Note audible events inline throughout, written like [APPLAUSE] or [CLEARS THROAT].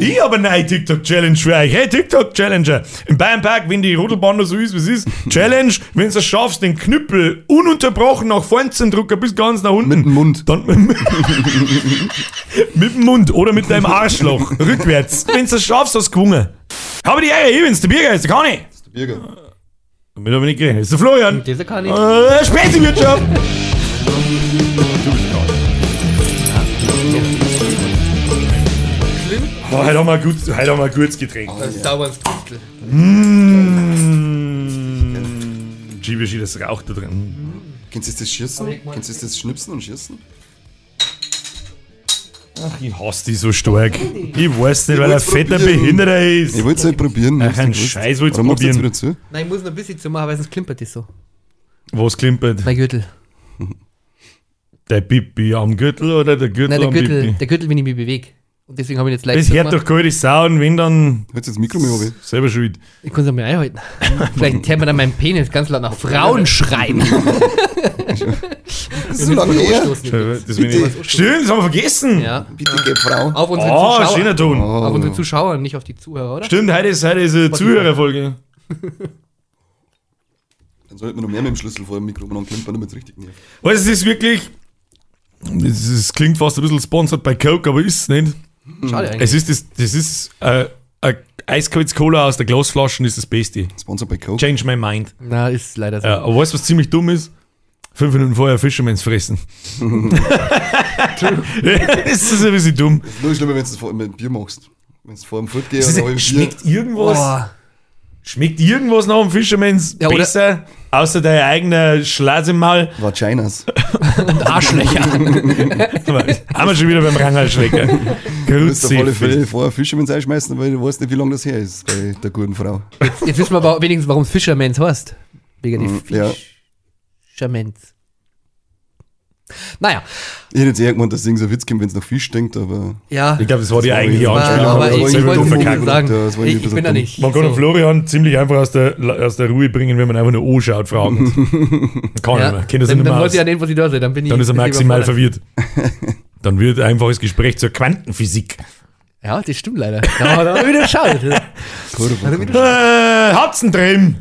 Ich habe eine neue TikTok-Challenge für euch. Hey, TikTok-Challenger. Im Bayernpark, wenn die Rodelbahn noch so ist, wie es ist, [LAUGHS] Challenge, wenn du es schaffst, den Knüppel ununterbrochen nach vorne zu drücken bis ganz nach unten. Mit dem Mund. Dann mit dem [LAUGHS] Mund oder mit deinem Arschloch. [LAUGHS] rückwärts. Wenn du es schaffst, hast du gewonnen. Habe die Ehre, ich bin's, der Biergeist, der kann ich. Der Bürger. Damit habe ich nicht gerechnet. Das ist der Florian. Diese kann ich. Äh, Spätewirtschaft. Oh, heute haben wir ein gutes, heute wir ein gutes Getränk. Das dauert Trüftel. Mmh. Gibisch, das Rauch da drin. Kennst du das Schießen? Kennst du das Schnipsen und Schießen? Ach, ich hasse die so stark. Ich weiß nicht, weil er fetter. Behinderter ist. Ich wollte es halt probieren. Ach, hast du ein gewusst. Scheiß du jetzt probieren. wieder zu? Nein, ich muss noch ein bisschen zu machen, weil sonst klimpert das so. Was klimpert? Mein Gürtel. Der Pipi am Gürtel oder der Gürtel Nein, der am Gürtel, Pipi? der Gürtel, wenn ich mich bewege. Und deswegen habe ich jetzt leicht Das hört doch kalte Sau und wenn dann Hört das Mikro mir runter? selber schuld. Ich kann es einmal einhalten. [LAUGHS] Vielleicht hört man dann meinen Penis ganz laut nach Frauen schreien. [LAUGHS] Das ist so lange her. Stimmt, das haben wir vergessen. Ja. Bitte gib Frau. Auf unsere Oh, Zuschauer. schöner Ton. Auf unsere Zuschauer, nicht auf die Zuhörer, oder? Stimmt, heute ist, heute ist eine Zuhörerfolge. [LAUGHS] Dann sollte man noch mehr mit dem Schlüssel vor dem Mikro und dann klemmt man damit richtig nervt. Also, es ist wirklich. Es, es klingt fast ein bisschen sponsored bei Coke, aber ist es nicht. Schade eigentlich. Es ist das, das ist äh, ein eiskaltes Cola aus der Glasflaschen, ist das Beste. Sponsor bei Coke. Change my mind. Na, ist leider so. Ja, aber weißt du, was ziemlich dumm ist? Fünf Minuten vorher Fishermans fressen. [LAUGHS] das ist ein bisschen dumm. Das ist nur schlimmer, wenn du es vor- mit Bier machst. Wenn du vor dem Foot ist, Bier. schmeckt irgendwas, Boah. Schmeckt irgendwas nach dem Fishermans Ja, besser, außer dein eigener Schlase im Maul? Vaginas. Und Arschlöcher. [LAUGHS] Haben wir schon wieder beim Rangerschlecker. Du musst auf alle Grüezi. Fälle vorher Fishermans einschmeißen, weil du weißt nicht, wie lange das her ist bei der guten Frau. Jetzt wissen wir aber wenigstens, warum es Fishermans heißt. Wegen die ja. Fishermans. Naja, Ich hätte jetzt eher gemeint, dass Ding so ein Witz kommt, wenn es nach Fisch denkt, aber. ja. Ich glaube, das war die Das eigentliche Anspielung. aber aber ich, das ich wollte verkackt. sagen, Ja, das ich, ich bin da nicht. Man kann so. Florian ziemlich einfach aus der, aus der Ruhe bringen, wenn man einfach nur anschaut, fragend. [LAUGHS] Kann Ja. er nicht. Kennt Dann, nicht dann mehr weiß aus. ich ja nicht, was ich da sehe. Dann bin ich Dann ist er maximal verwirrt. [LAUGHS] Dann wird ein einfaches Gespräch zur Quantenphysik. Ja, das stimmt leider. Da hat er wieder geschaut. Äh, einen drin?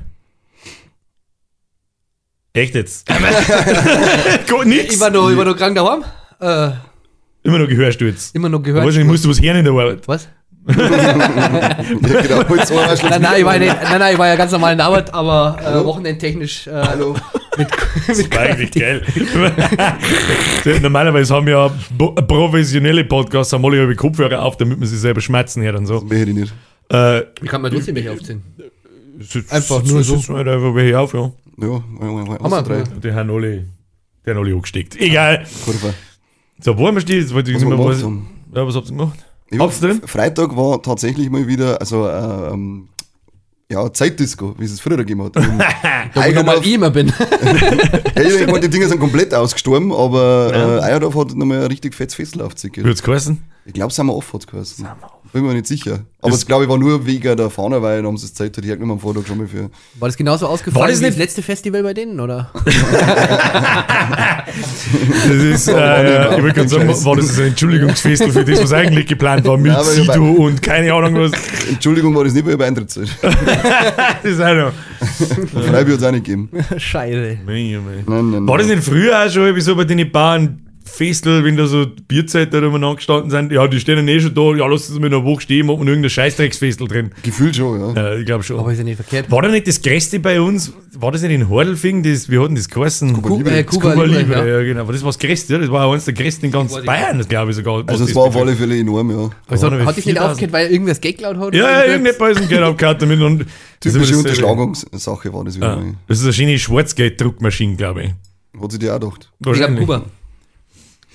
Echt jetzt? [LAUGHS] Gut, nix. Ich war noch, ich war noch krank daheim. Äh, Immer noch Gehörsturz. immer noch gehört. Wahrscheinlich musst du was hören in der Arbeit. Was? Ja, genau. Ein. Nein, nein, ich war, nicht, nein, nein, ich war ja ganz normal in der Arbeit, aber äh, wochenendtechnisch. Äh, Hallo. Das war eigentlich geil. [LAUGHS] Normalerweise haben ja bo- professionelle Podcasts haben alle ihre Kopfhörer auf, damit man sie selber schmerzen hört und so. Mehr hätte ich nicht. Äh, Wie kann man trotzdem welche aufziehen? sitz- Einfach sitz- nur so. sitzen halt einfach welche auf, ja. Ja, Haben wir drei. Haben alle, die haben alle angesteckt. Egal. Kurve. So, wo haben wir stehen? Jetzt wollte ich Was nicht mehr was. haben. Ja, was habt ihr gemacht? Ja, Habt's drin? Freitag war tatsächlich mal wieder, also, äh, ähm, ja, Zeitdisco, wie es es früher gegeben hat. [LAUGHS] Da wo ich ich immer bin. [LAUGHS] Ja, ich meine, die Dinge sind komplett ausgestorben, aber äh, Eierdorf hat nochmal ein richtig fettes Festel aufgezickt. Wird's geheißen? Ich glaube, sind wir off, hat es geheißen. Bin mir nicht sicher. Aber das glaube ich war nur wegen der Fahne, weil haben sie das Zeit halt hergenommen am Vortag schon mal für. War das genauso ausgefallen War das wie das nicht- letzte Festival bei denen, oder? [LAUGHS] Das ist, äh, ich wollte gerade sagen, war das ein Entschuldigungsfestel für das, was eigentlich geplant war, mit Ja, ich Sido und keine Ahnung was. Entschuldigung, war das nicht, ich bei Eintrittszeit. [LAUGHS] Das ist auch noch. Freibier hat es auch nicht gegeben. [LAUGHS] Scheiße. Mei. Nein, nein, War das nein. nicht früher auch schon irgendwie so bei den Bauern Festel, wenn da so Bierzeiten da umeinander gestanden sind? Ja, die stehen dann eh schon da, ja, lass uns mal eine Woche stehen, machen wir irgendein Scheißdrecksfestel drin. Gefühlt schon, ja. Ja, ich glaube schon. Aber ist ja nicht verkehrt. War da nicht das Größte bei uns? War das nicht in Hordelfing? Das, wie hat denn das geheißen? Ku- Libre. äh, Das Kuba Kuba Libre, ja. ja. genau. Aber das war das Größte, ja? das war eines der Größten in ganz Bayern, das glaube ich sogar. Also es das war auf alle Fälle enorm, ja. Was hat dich nicht 4000? aufgehört, weil irgendwas Geld geklaut hat? Ja, ja, irgendwas? irgendetwas ist ein Geld abgehauen damit. Und [LAUGHS] das ist Typische. Unterschlagungssache war das wieder Ja. Das ist eine schöne Schwarzgeld-Druckmaschine, glaube ich. Hat sie dir auch gedacht. Ich glaube. Kuba.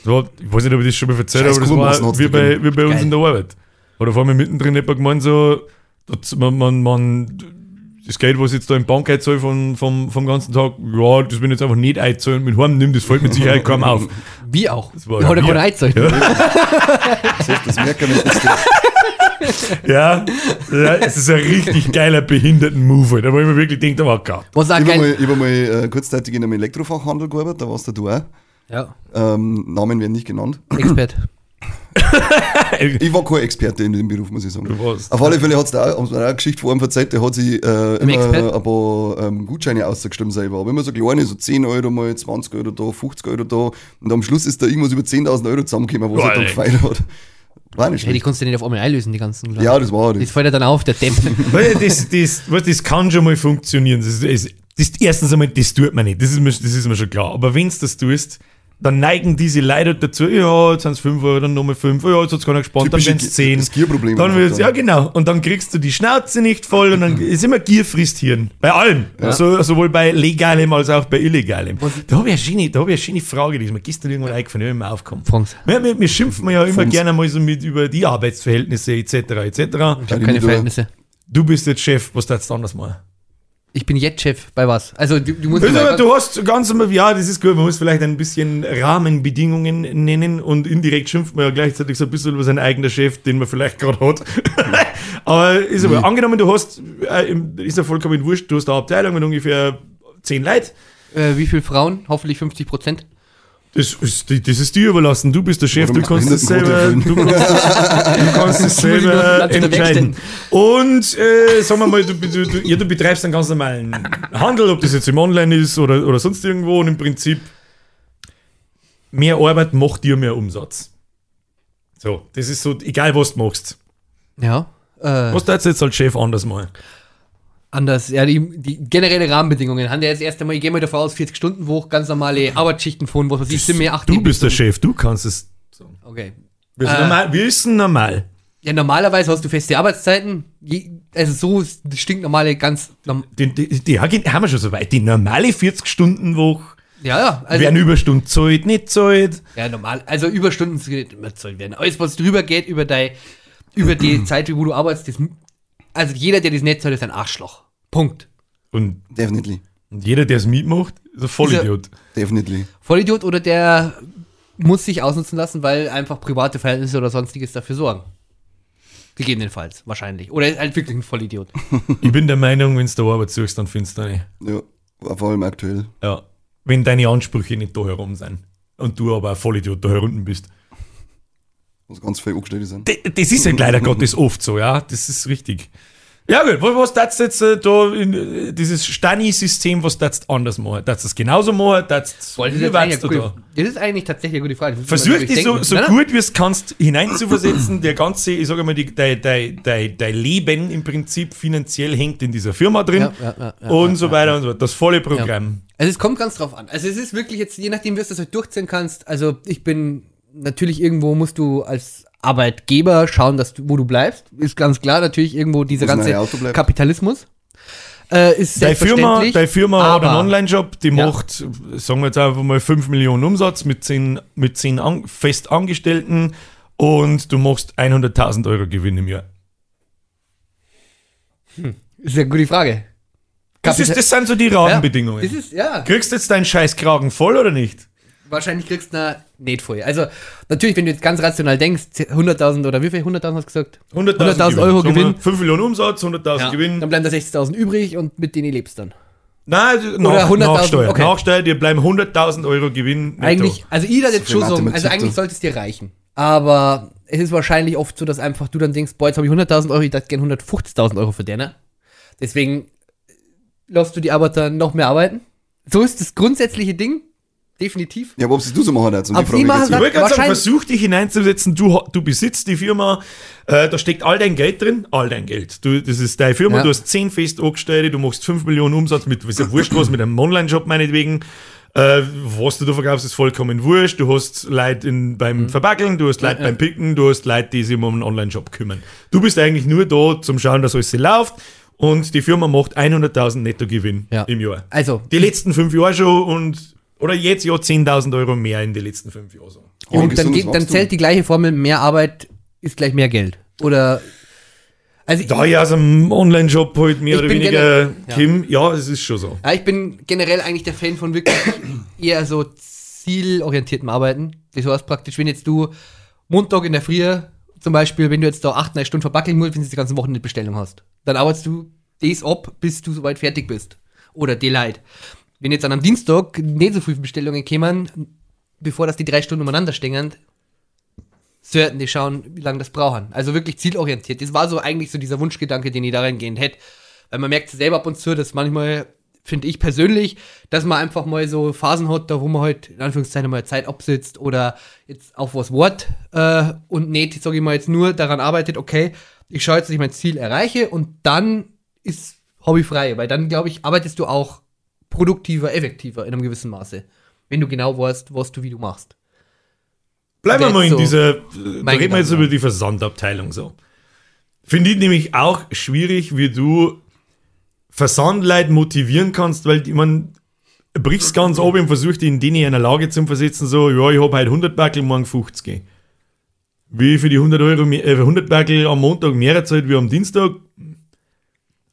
Das war, ich weiß nicht, ob ich das schon mal erzählt habe, aber das war wie bei, wie bei uns Geil. in der Arbeit. Oder vor allem mittendrin jemand gemeint so, das, man, man, man, das Geld, was ich jetzt da im Bank einzahle vom, vom, vom ganzen Tag, ja, das will ich jetzt einfach nicht einzahlen mit heim nimm, das fällt mit Sicherheit kaum auf. [LAUGHS] Wie auch. war Ich ja keine Einzeit. Ja. Das heißt, das merken wir nicht. [LAUGHS] Ja, ja, es ist ein richtig geiler Behinderten-Move, halt, wo ich mir wirklich denke, oh Gott. Was auch Ich habe mal, ich hab mal äh, kurzzeitig in einem Elektrofachhandel gearbeitet, da warst du auch. Ja, Ähm, Namen werden nicht genannt. Expert. Ich war kein Experte in dem Beruf, muss ich sagen. Du warst- Auf alle Fälle hat es da auch, eine Geschichte vor einem verzeiht, der hat sich äh, immer ein paar ähm, Gutscheine ausgestimmt selber. Aber immer so kleine, so 10 Euro mal, 20 Euro da, 50 Euro da. Und am Schluss ist da irgendwas über 10.000 Euro zusammengekommen, was er dann gefeiert hat. War nicht Ja, die schlecht. kannst du nicht auf einmal einlösen, die ganzen. Ja, das war Das das. fällt ja dann auf, der Depp. [LAUGHS] Weil das, das, was, das kann schon mal funktionieren. Das, das, das erstens einmal, das tut man nicht. Das ist mir, das ist mir schon klar. Aber wenn du das tust, dann neigen diese Leute dazu, ja, jetzt sind es 5 Euro, dann nochmal 5, ja, jetzt hat es keiner gespannt, dann werden es 10. das Gierproblem Dann wird's, ja genau. Und dann kriegst du die Schnauze nicht voll und dann [LAUGHS] ist immer Gier frisst Hirn. Bei allem. So, sowohl bei legalem als auch bei illegalem. Da habe ich, eine da hab ich eine schöne Frage, die ist mir gestern irgendwann eingefallen, die mir aufkommt. Franz. Wir, wir, wir schimpfen ja immer Franz. gerne mal so mit über die Arbeitsverhältnisse etc. etc. Ich habe keine. Verhältnisse. Du bist jetzt Chef, was da jetzt anders machen? Ich bin jetzt Chef bei was? Also du, du musst Also, du hast ganz ja, das ist gut, man muss vielleicht ein bisschen Rahmenbedingungen nennen und indirekt schimpft man ja gleichzeitig so ein bisschen über seinen eigenen Chef, den man vielleicht gerade hat. [LAUGHS] aber ist aber, angenommen, du hast, äh, ist ja vollkommen wurscht, du hast eine Abteilung mit ungefähr 10 Leuten. äh, wie viele Frauen? Hoffentlich 50 Prozent. Das ist, das ist dir überlassen. Du bist der Chef, du kannst selber, du kannst, du kannst es [LAUGHS] selber entscheiden. Und äh, sagen wir mal, du, du, du, ja, du betreibst einen ganz normalen Handel, ob das jetzt im Online ist oder, oder sonst irgendwo und im Prinzip mehr Arbeit macht dir mehr Umsatz. So, das ist so, egal was du machst. Ja. Äh, Was du jetzt als Chef anders mal? Anders, ja, die, die generelle Rahmenbedingungen haben ja jetzt erst einmal, ich gehe mal davon aus, 40 Stunden Woche, ganz normale Arbeitsschichten von, was weiß ich, sind mehr 8 Du bist der Chef, du kannst es. Okay. Wir sind, Äh. normal, wir sind normal. Ja, normalerweise hast du feste Arbeitszeiten. Also so stinknormale ganz. Norm Die, die, die, haben wir schon so weit. Die normale 40-Stunden-Woche ja, ja. Also, werden Überstunden zahlt, nicht zahlt. ja, normal. Also Überstunden nicht immer bezahlt werden. Alles, was drüber geht, über, dein, über die [CLEARS THROAT] Zeit, wo du arbeitest, das, also jeder, der das nicht zahlt, ist ein Arschloch. Punkt. Und Definitely. Und jeder, der es mitmacht, ist ein Vollidiot. Definitely. Vollidiot oder der muss sich ausnutzen lassen, weil einfach private Verhältnisse oder sonstiges dafür sorgen. Gegebenenfalls, wahrscheinlich. Oder ist halt wirklich ein Vollidiot. [LAUGHS] Ich bin der Meinung, wenn du Arbeit suchst, dann findest du eine. Ja, vor allem aktuell. Ja. Wenn deine Ansprüche nicht da herum sind. Und du aber ein Vollidiot da herunten bist. Was ganz viel angestellt sind. Das ist ja leider [LAUGHS] Gottes oft so, ja. Das ist richtig. Ja gut, was, was darfst du jetzt äh, da in äh, dieses Stani-System, was darfst du anders machen? Darfst du das genauso machen? Darfst das, du eine da? das ist eigentlich tatsächlich eine gute Frage. Das muss Versuch dich so, so gut wie es kannst hineinzuversetzen. Der ganze, ich sage mal, dein, dein, dein, dein Leben im Prinzip finanziell hängt in dieser Firma drin Ja, ja, ja, und ja, so weiter und so weiter. Das volle Programm. Also es kommt ganz drauf an. Also es ist wirklich jetzt, je nachdem, wie du das halt durchziehen kannst. Also ich bin natürlich irgendwo musst du als Arbeitgeber schauen, dass du, wo du bleibst. Ist ganz klar natürlich irgendwo dieser ganze. Kapitalismus. Äh, ist Deine Firma, selbstverständlich. deine Firma hat einen Online-Job, die Ja. macht, sagen wir jetzt einfach mal 5 Millionen Umsatz mit 10, mit 10 an, Festangestellten und du machst 100.000 Euro Gewinn im Jahr. Ist ja eine gute Frage. Das, ist, Kapital- das sind so die ja, Rahmenbedingungen. Das ist, ja. Kriegst du jetzt deinen Scheißkragen voll oder nicht? Wahrscheinlich kriegst du eine voll. Also natürlich, wenn du jetzt ganz rational denkst, 100.000 oder wie viel? 100.000 hast du gesagt? 100.000 Euro Gewinn. 5 Millionen Umsatz, 100.000 Ja. Gewinn. Dann bleiben da 60.000 übrig und mit denen lebst du dann. Nein, nach, 100.000, Nachsteuer. okay. Nachsteuer, dir bleiben 100.000 Euro Gewinn. netto. Eigentlich, also jeder jetzt schon so, also eigentlich sollte es dir reichen. Aber es ist wahrscheinlich oft so, dass einfach du dann denkst, boah, jetzt habe ich 100.000 Euro, ich dachte gerne 150.000 Euro verdienen. Deswegen lässt du die Arbeiter noch mehr arbeiten. So ist das grundsätzliche Ding. Definitiv. Ja, aber ob es du so machen jetzt? Aber die machen Ich wollte gerade sagen, Wahrscheinlich- versuch dich hineinzusetzen, du, du besitzt die Firma, äh, da steckt all dein Geld drin, all dein Geld. Du, das ist deine Firma, Ja. du hast 10 fest Angestellte, du machst 5 Millionen Umsatz mit, ist ja wurscht was, mit einem Online-Job meinetwegen. Äh, was du da verkaufst, ist vollkommen wurscht. Du hast Leute in, beim Verbackeln, du hast Leute Mhm. ja. beim Picken, du hast Leute, die sich um einen Online-Job kümmern. Du bist eigentlich nur da zum Schauen, dass alles läuft und die Firma macht 100.000 Nettogewinn Ja. im Jahr. Also, Die letzten fünf Jahre schon und oder jetzt ja 10.000 Euro mehr in den letzten fünf Jahren. So. Ja, und dann, geht, dann zählt die gleiche Formel, mehr Arbeit ist gleich mehr Geld. Oder, also Da ich aus einem Online-Job halt mehr oder weniger generell- ja. Kim, ja, es ist schon so. Ja, ich bin generell eigentlich der Fan von wirklich [CLEARS THROAT] eher so zielorientiertem Arbeiten. Das heißt praktisch, wenn jetzt du Montag in der Früh zum Beispiel, wenn du jetzt da 8, 9 Stunden verbackeln musst, wenn du die ganze Woche eine Bestellung hast, dann arbeitest du das ab, bis du soweit fertig bist. Oder die Leid. Wenn jetzt an einem Dienstag nicht so viele Bestellungen kämen, bevor das die drei Stunden umeinander stehen, sorten, die schauen, wie lange das brauchen. Also wirklich zielorientiert. Das war so eigentlich so dieser Wunschgedanke, den ich da reingehend hätte. Weil man merkt selber ab und zu, dass manchmal, finde ich persönlich, dass man einfach mal so Phasen hat, da wo man halt in Anführungszeichen mal Zeit absitzt oder jetzt auf was Wort äh, und nicht, sage ich mal, jetzt nur daran arbeitet, okay, ich schaue jetzt, dass ich mein Ziel erreiche und dann ist hobbyfrei, weil dann, glaube ich, arbeitest du auch produktiver, effektiver in einem gewissen Maße. Wenn du genau weißt, was du wie du machst. Bleiben wir mal in so dieser, reden wir jetzt über die Versandabteilung so. Finde ich nämlich auch schwierig, wie du Versandleute motivieren kannst, weil man brichst ganz oben und versucht, in denen in einer Lage zu versetzen, so, ja, ich habe heute 100 Backel, morgen 50. Wie für die 100 Euro, äh, 100 Backel am Montag mehr Zeit wie am Dienstag,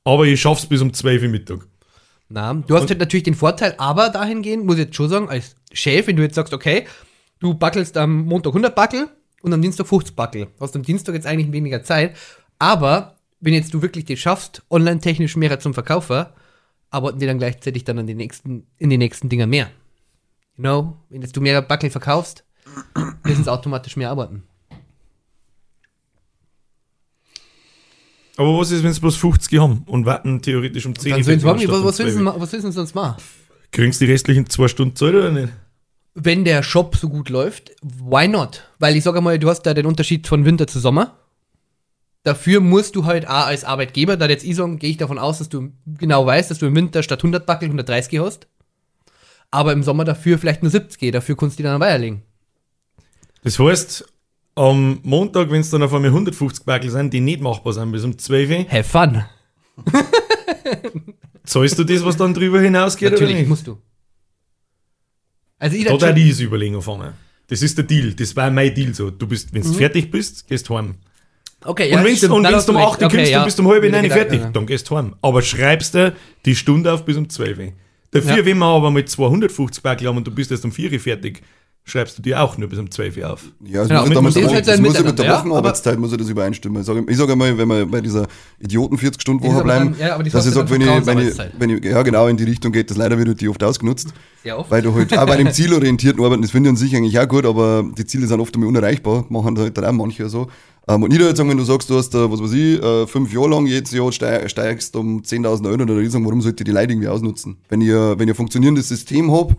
aber ich schaff's bis um 12 Uhr Mittag. Na, du hast halt natürlich den Vorteil, aber dahingehend muss ich jetzt schon sagen, als Chef, wenn du jetzt sagst, okay, du backelst am Montag 100 Backel und am Dienstag 50 Backel. Du hast am Dienstag jetzt eigentlich weniger Zeit, aber wenn jetzt du wirklich das schaffst, online-technisch mehr zum Verkaufer, arbeiten die dann gleichzeitig dann an den nächsten, in den nächsten Dingern mehr. You know, wenn jetzt du mehr Backel verkaufst, müssen sie automatisch mehr arbeiten. Aber was ist, wenn sie bloß 50 haben und warten theoretisch um 10 Dann sollen sie fertig machen, anstatt was, was, willst du, 12? ma- was willst du sonst machen? Kriegen sie die restlichen zwei Stunden Zeit oder nicht? wenn der Shop so gut läuft, why not? Weil ich sage mal, du hast da den Unterschied von Winter zu Sommer. Dafür musst du halt auch als Arbeitgeber, da jetzt ich sagen, gehe ich davon aus, dass du genau weißt, dass du im Winter statt 100 Backel 130 hast. Aber im Sommer dafür vielleicht nur 70, dafür kannst du die dann weiterlegen. Das heißt, am Montag, wenn es dann auf einmal 150 Backel sind, die nicht machbar sind bis um 12 Uhr, Have fun. [LAUGHS] zahlst du das, was dann drüber hinausgeht Natürlich, oder nicht? musst du. Also ich Da schon- die ist Überlegung anfangen. Das ist der Deal. Das war mein Deal so. Du bist, Mhm. wenn du fertig bist, gehst heim. Okay, und wenn stimmt, und hast du um recht. 8 Uhr kommst, ja. dann bist du um halb neun fertig. ja. Dann gehst du heim. Aber schreibst du die Stunde auf bis um 12 Uhr. Dafür, Ja. wenn wir aber mit 250 Backel haben und du bist erst um 4 Uhr fertig, schreibst du dir auch nur bis um 12 Uhr auf. Ja, es Genau, muss, ja dem halt das muss ja mit der ja, Wochenarbeitszeit muss ja das übereinstimmen. Ich sage, ich sage mal, wenn wir bei dieser Idioten 40-Stunden-Woche Die ist aber bleiben, dann- ja, dass ich sage, ja wenn ich, wenn ich, wenn ich, ja genau in die Richtung geht, das leider wird die oft ausgenutzt. Sehr oft. Weil du halt auch bei dem zielorientierten Arbeiten, das finde ich an sich eigentlich auch gut, aber die Ziele sind oft einmal unerreichbar, machen halt dann auch manche so. Ähm, und ich würde jetzt sagen, wenn du sagst, du hast, was weiß ich, äh, fünf Jahre lang jedes Jahr steig, steigst um 10.000 Euro, dann würde ich sagen, warum sollte die Leute irgendwie ausnutzen? Wenn äh, wenn ich ein funktionierendes System habe,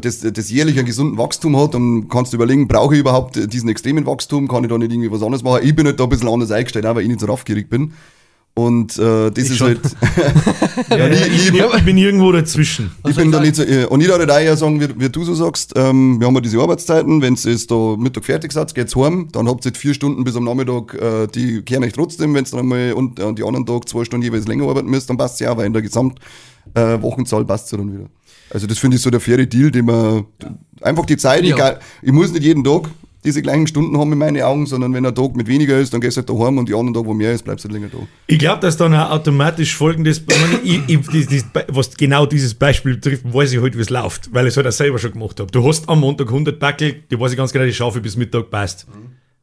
das, das jährlich einen gesunden Wachstum hat, dann kannst du überlegen, brauche ich überhaupt diesen extremen Wachstum, kann ich da nicht irgendwie was anderes machen? Ich bin halt da ein bisschen anders eingestellt, auch weil ich nicht so raffgierig bin. Und äh, das ist schon. halt. [LAUGHS] Ja, ich, ich, ich bin irgendwo dazwischen. Ich bin da nicht so, äh, und ich würde da eher sagen, wie, wie du so sagst, ähm, wir haben ja diese Arbeitszeiten, wenn jetzt da Mittag fertig seid, geht's heim, dann habt ihr jetzt vier Stunden bis am Nachmittag, äh, die kehren euch trotzdem, wenn ihr dann einmal und äh, die anderen Tag zwei Stunden jeweils länger arbeiten müsst, dann passt ja auch, weil in der Gesamtwochenzahl äh, passt ja dann wieder. Also das finde ich so der faire Deal, den man, einfach die Zeit, Ja. egal, ich muss nicht jeden Tag diese gleichen Stunden haben in meinen Augen, sondern wenn ein Tag mit weniger ist, dann gehst du halt daheim und die anderen Tage, wo mehr ist, bleibst du halt länger da. Ich glaube, dass dann auch automatisch folgendes, ich ich, das, das, was genau dieses Beispiel betrifft, weiß ich halt, wie es läuft, weil ich es halt auch selber schon gemacht habe. Du hast am Montag 100 Backel, die weiß ich ganz genau, die schaffe ich bis Mittag, passt.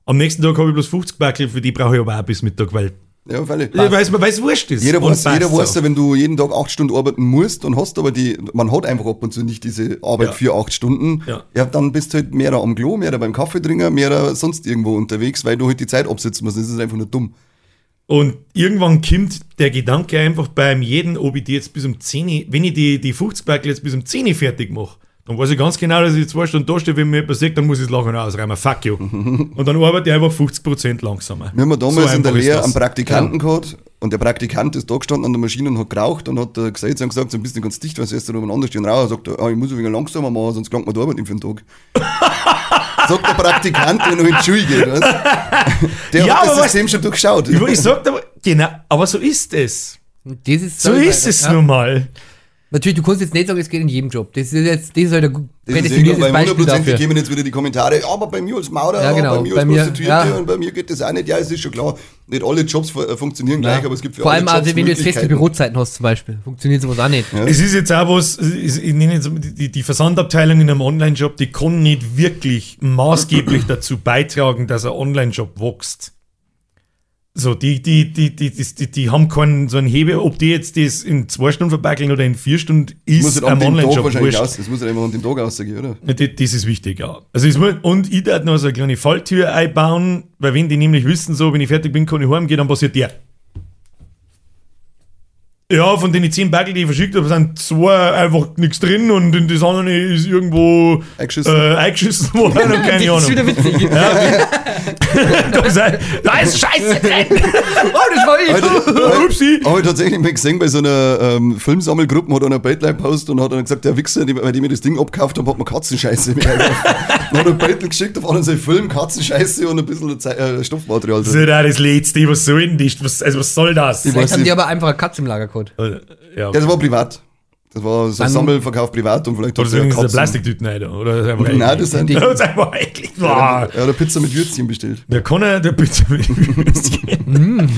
Am nächsten Tag habe ich bloß 50 Backel, für die brauche ich aber auch bis Mittag, weil Ja, völlig. weil es weil es wurscht ist. Jeder weiß, jeder weiß ja, wenn du jeden Tag acht Stunden arbeiten musst und hast aber die, man hat einfach ab und zu nicht diese Arbeit Ja. für acht Stunden, Ja. ja. dann bist du halt mehr am Klo, mehr beim Kaffeetrinker, mehr sonst irgendwo unterwegs, weil du halt die Zeit absitzen musst. Das ist einfach nur dumm. Und irgendwann kommt der Gedanke einfach beim jeden, ob ich die jetzt bis um 10, Uhr- wenn ich die, die 50 Backel jetzt bis um 10 Uhr fertig mache, dann weiß ich ganz genau, dass ich zwei Stunden da stehe, wenn mir jemand sagt, dann muss ich das Lachen ausräumen. Fuck you. [LAUGHS] Und dann arbeite ich einfach 50% langsamer. Wir haben ja damals So in der Lehre einen Praktikanten gehabt und der Praktikant ist da gestanden an der Maschine und hat geraucht und hat äh, gesagt, sie haben gesagt, so ein bisschen ganz dicht, weil sie erst da umeinander stehen rauchen. Er sagt, ah, ich muss ein wenig langsamer machen, sonst klangt mir die Arbeit nicht für den Tag. [LAUGHS] sagt der Praktikant, der noch in die Schule geht. Weißt? [LAUGHS] Der Ja, hat aber das System schon durchschaut. Ich, ich sag aber, genau, aber so ist es. Das ist So ist es ja. nun mal. Natürlich, du kannst jetzt nicht sagen, es geht in jedem Job. Das ist jetzt, das ist halt ein Das ist prädestiniertes weil Beispiel 100% dafür. kämen jetzt wieder die Kommentare, ja, aber bei mir als Maurer, Ja, genau, bei mir bei als mir, Prostituierte ja. und bei mir geht das auch nicht. Ja, es ist schon klar, nicht alle Jobs äh, funktionieren gleich, aber es gibt für Vor alle allem, Jobs also, wenn du jetzt feste. Bürozeiten hast zum Beispiel, funktioniert sowas auch nicht. Ja. Es ist jetzt auch was, ich nenne jetzt die, die Versandabteilung in einem Online-Shop, die kann nicht wirklich maßgeblich [CLEARS THROAT] dazu beitragen, dass ein Online-Shop wächst. So, die, die, die, die, die, die, die haben keinen so einen Hebel, ob die jetzt das in zwei Stunden verbackeln oder in vier Stunden, muss ist an am Online-Shop wahrscheinlich wurscht. aus. Das muss halt einfach an dem Tag ausgehen, oder? Ja, Das, das ist wichtig, ja. Also es muss, und ich darf noch so eine kleine Falltür einbauen, weil wenn die nämlich wissen, so, wenn ich fertig bin, kann ich heimgehen, dann passiert der. Ja, von den zehn Bagel, die ich verschickt habe, sind zwei einfach nichts drin und in das andere ist irgendwo Eingeschissen. äh, eingeschissen [LAUGHS] worden, und keine [LAUGHS] das ist wieder Ahnung. witzig. [LAUGHS] da, ist, da ist Scheiße drin! Oh, das war ich. Heute, Upsi! Habe ich tatsächlich mal gesehen, bei so einer ähm, Filmsammelgruppe hat einer ein Beitel gepostet und hat dann gesagt, der Wichser, die, weil die mir das Ding abgekauft haben, hat mir Katzenscheiße mit eingekauft. Dann hat er ein Beitel geschickt, auf anderen seinen Film, Katzenscheiße und ein bisschen Ze äh, Stoffmaterial Das ist ja das Letzte, was soll denn das? Was, also was soll das? Ich Vielleicht weiß haben die aber einfach eine Katze im Lager gehabt. Äh, Ja, Ja, das war privat. Das war so ein Sammelverkauf privat und vielleicht oder er eine Katzen. Plastiktüten rein, oder? Das Nein, das sind. [LAUGHS] Das ist einfach eklig. Boah. Er hat eine Pizza mit Würzchen bestellt. Der kann er, der bitte mit Würstchen.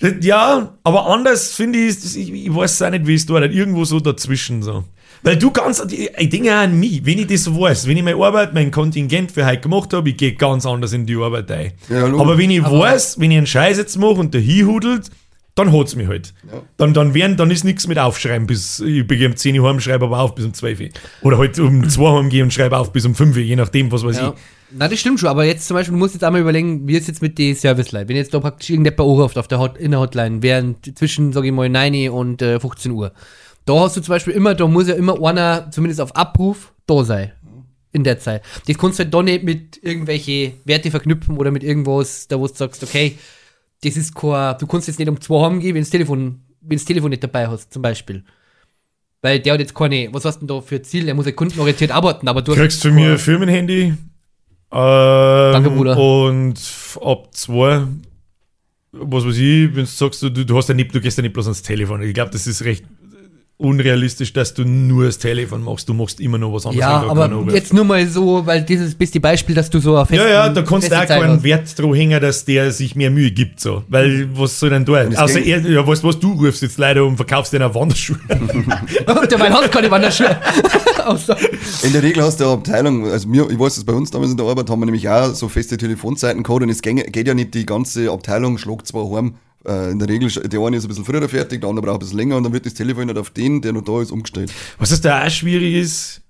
[LAUGHS] ja, aber anders finde ich, das- ich, ich weiß auch nicht, wie es da ist. Irgendwo so dazwischen so. Weil du ganz, ich denke auch an mich, wenn ich das weiß, wenn ich meine Arbeit, mein Kontingent für heute gemacht habe, ich gehe ganz anders in die Arbeit ein. Ja, aber wenn ich weiß, wenn ich einen Scheiß jetzt mache und der hinhudelt, dann hat's mich halt. Ja. Dann, dann, werden, dann ist nichts mit aufschreiben, bis ich begehe um 10 Uhr heim, schreibe aber auf bis um 12 Uhr. Oder halt um 2 Uhr gehe und schreibe auf bis um 5 Uhr, je nachdem, was weiß Ja. ich. Na, das stimmt schon, aber jetzt zum Beispiel, du musst jetzt einmal überlegen, wie ist jetzt mit den Service-Line? Wenn jetzt da praktisch irgendjemand anruft auf der Hot, in der Hotline, während zwischen, sag ich mal, 9 und äh, 15 Uhr. Da hast du zum Beispiel immer, da muss ja immer einer, zumindest auf Abruf, da sein. In der Zeit. Das kannst du halt da nicht mit irgendwelche Werte verknüpfen oder mit irgendwas, da wo du sagst, okay, das ist kein, du kannst jetzt nicht um 2 heimgehen, wenn das Telefon, wenn das Telefon nicht dabei hast, zum Beispiel. Weil der hat jetzt keine, was hast du denn da für Ziel? Der muss ja kundenorientiert arbeiten, aber du kriegst von mir ein Firmenhandy. Ähm, Danke, Bruder. Und ab zwei, was weiß ich, wenn du sagst, du, du, hast ja nicht, du gehst ja nicht bloß ans Telefon. Ich glaube, das ist recht unrealistisch, dass du nur das Telefon machst. Du machst immer noch was anderes. Ja, aber jetzt nur mal so, weil dieses beste Beispiel, dass du so auf Ja, ja, da kannst du auch keinen hast. Wert drauf hängen, dass der sich mehr Mühe gibt. So. Weil, was soll denn da? Außer er, ja, weißt du was, du rufst jetzt leider und verkaufst dir eine Wanderschuhe. [LAUGHS] Und der hat keine Wanderschuhe. [LAUGHS] In der Regel hast du eine Abteilung, also mir, ich weiß das bei uns damals in der Arbeit, haben wir nämlich auch so feste Telefonzeiten gehabt und es geht, ja nicht die ganze Abteilung, schlägt zwar heim. Äh, in der Regel, der eine ist ein bisschen früher fertig, der andere braucht ein bisschen länger und dann wird das Telefon nicht auf den, der noch da ist, umgestellt. Was das da auch schwierig ist,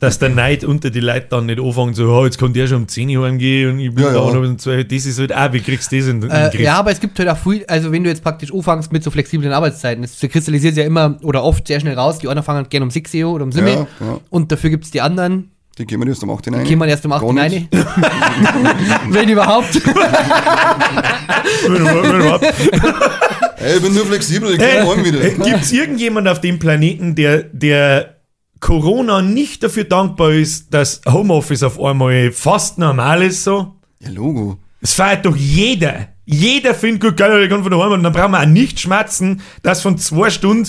dass der Neid unter die Leute dann nicht anfangen, so, oh, jetzt kann der schon um 10 Uhr heimgehen und ich bin Ja, da ja. noch um 2 Das ist halt auch, wie kriegst du das in, in den Äh, Griff? ja, aber es gibt halt auch viel, also wenn du jetzt praktisch anfängst mit so flexiblen Arbeitszeiten, das kristallisiert ja immer oder oft sehr schnell raus, die einen fangen gerne um 6 Uhr oder um 7 Ja, Uhr ja. und dafür gibt es die anderen, Die gehen wir erst um 8 hinein. die gehen man erst um 8 Uhr Gar rein. nicht. [LAUGHS] [LAUGHS] wenn überhaupt. Wenn überhaupt- Ey, ich bin nur flexibel, ich komme morgen wieder. Gibt es irgendjemand auf dem Planeten, der, der Corona nicht dafür dankbar ist, dass Homeoffice auf einmal fast normal ist so? Ja, Logo. Es feiert doch jeder. Jeder findet gut geil, ich kann von daheim und dann brauchen wir auch nicht schmerzen, dass von zwei Stunden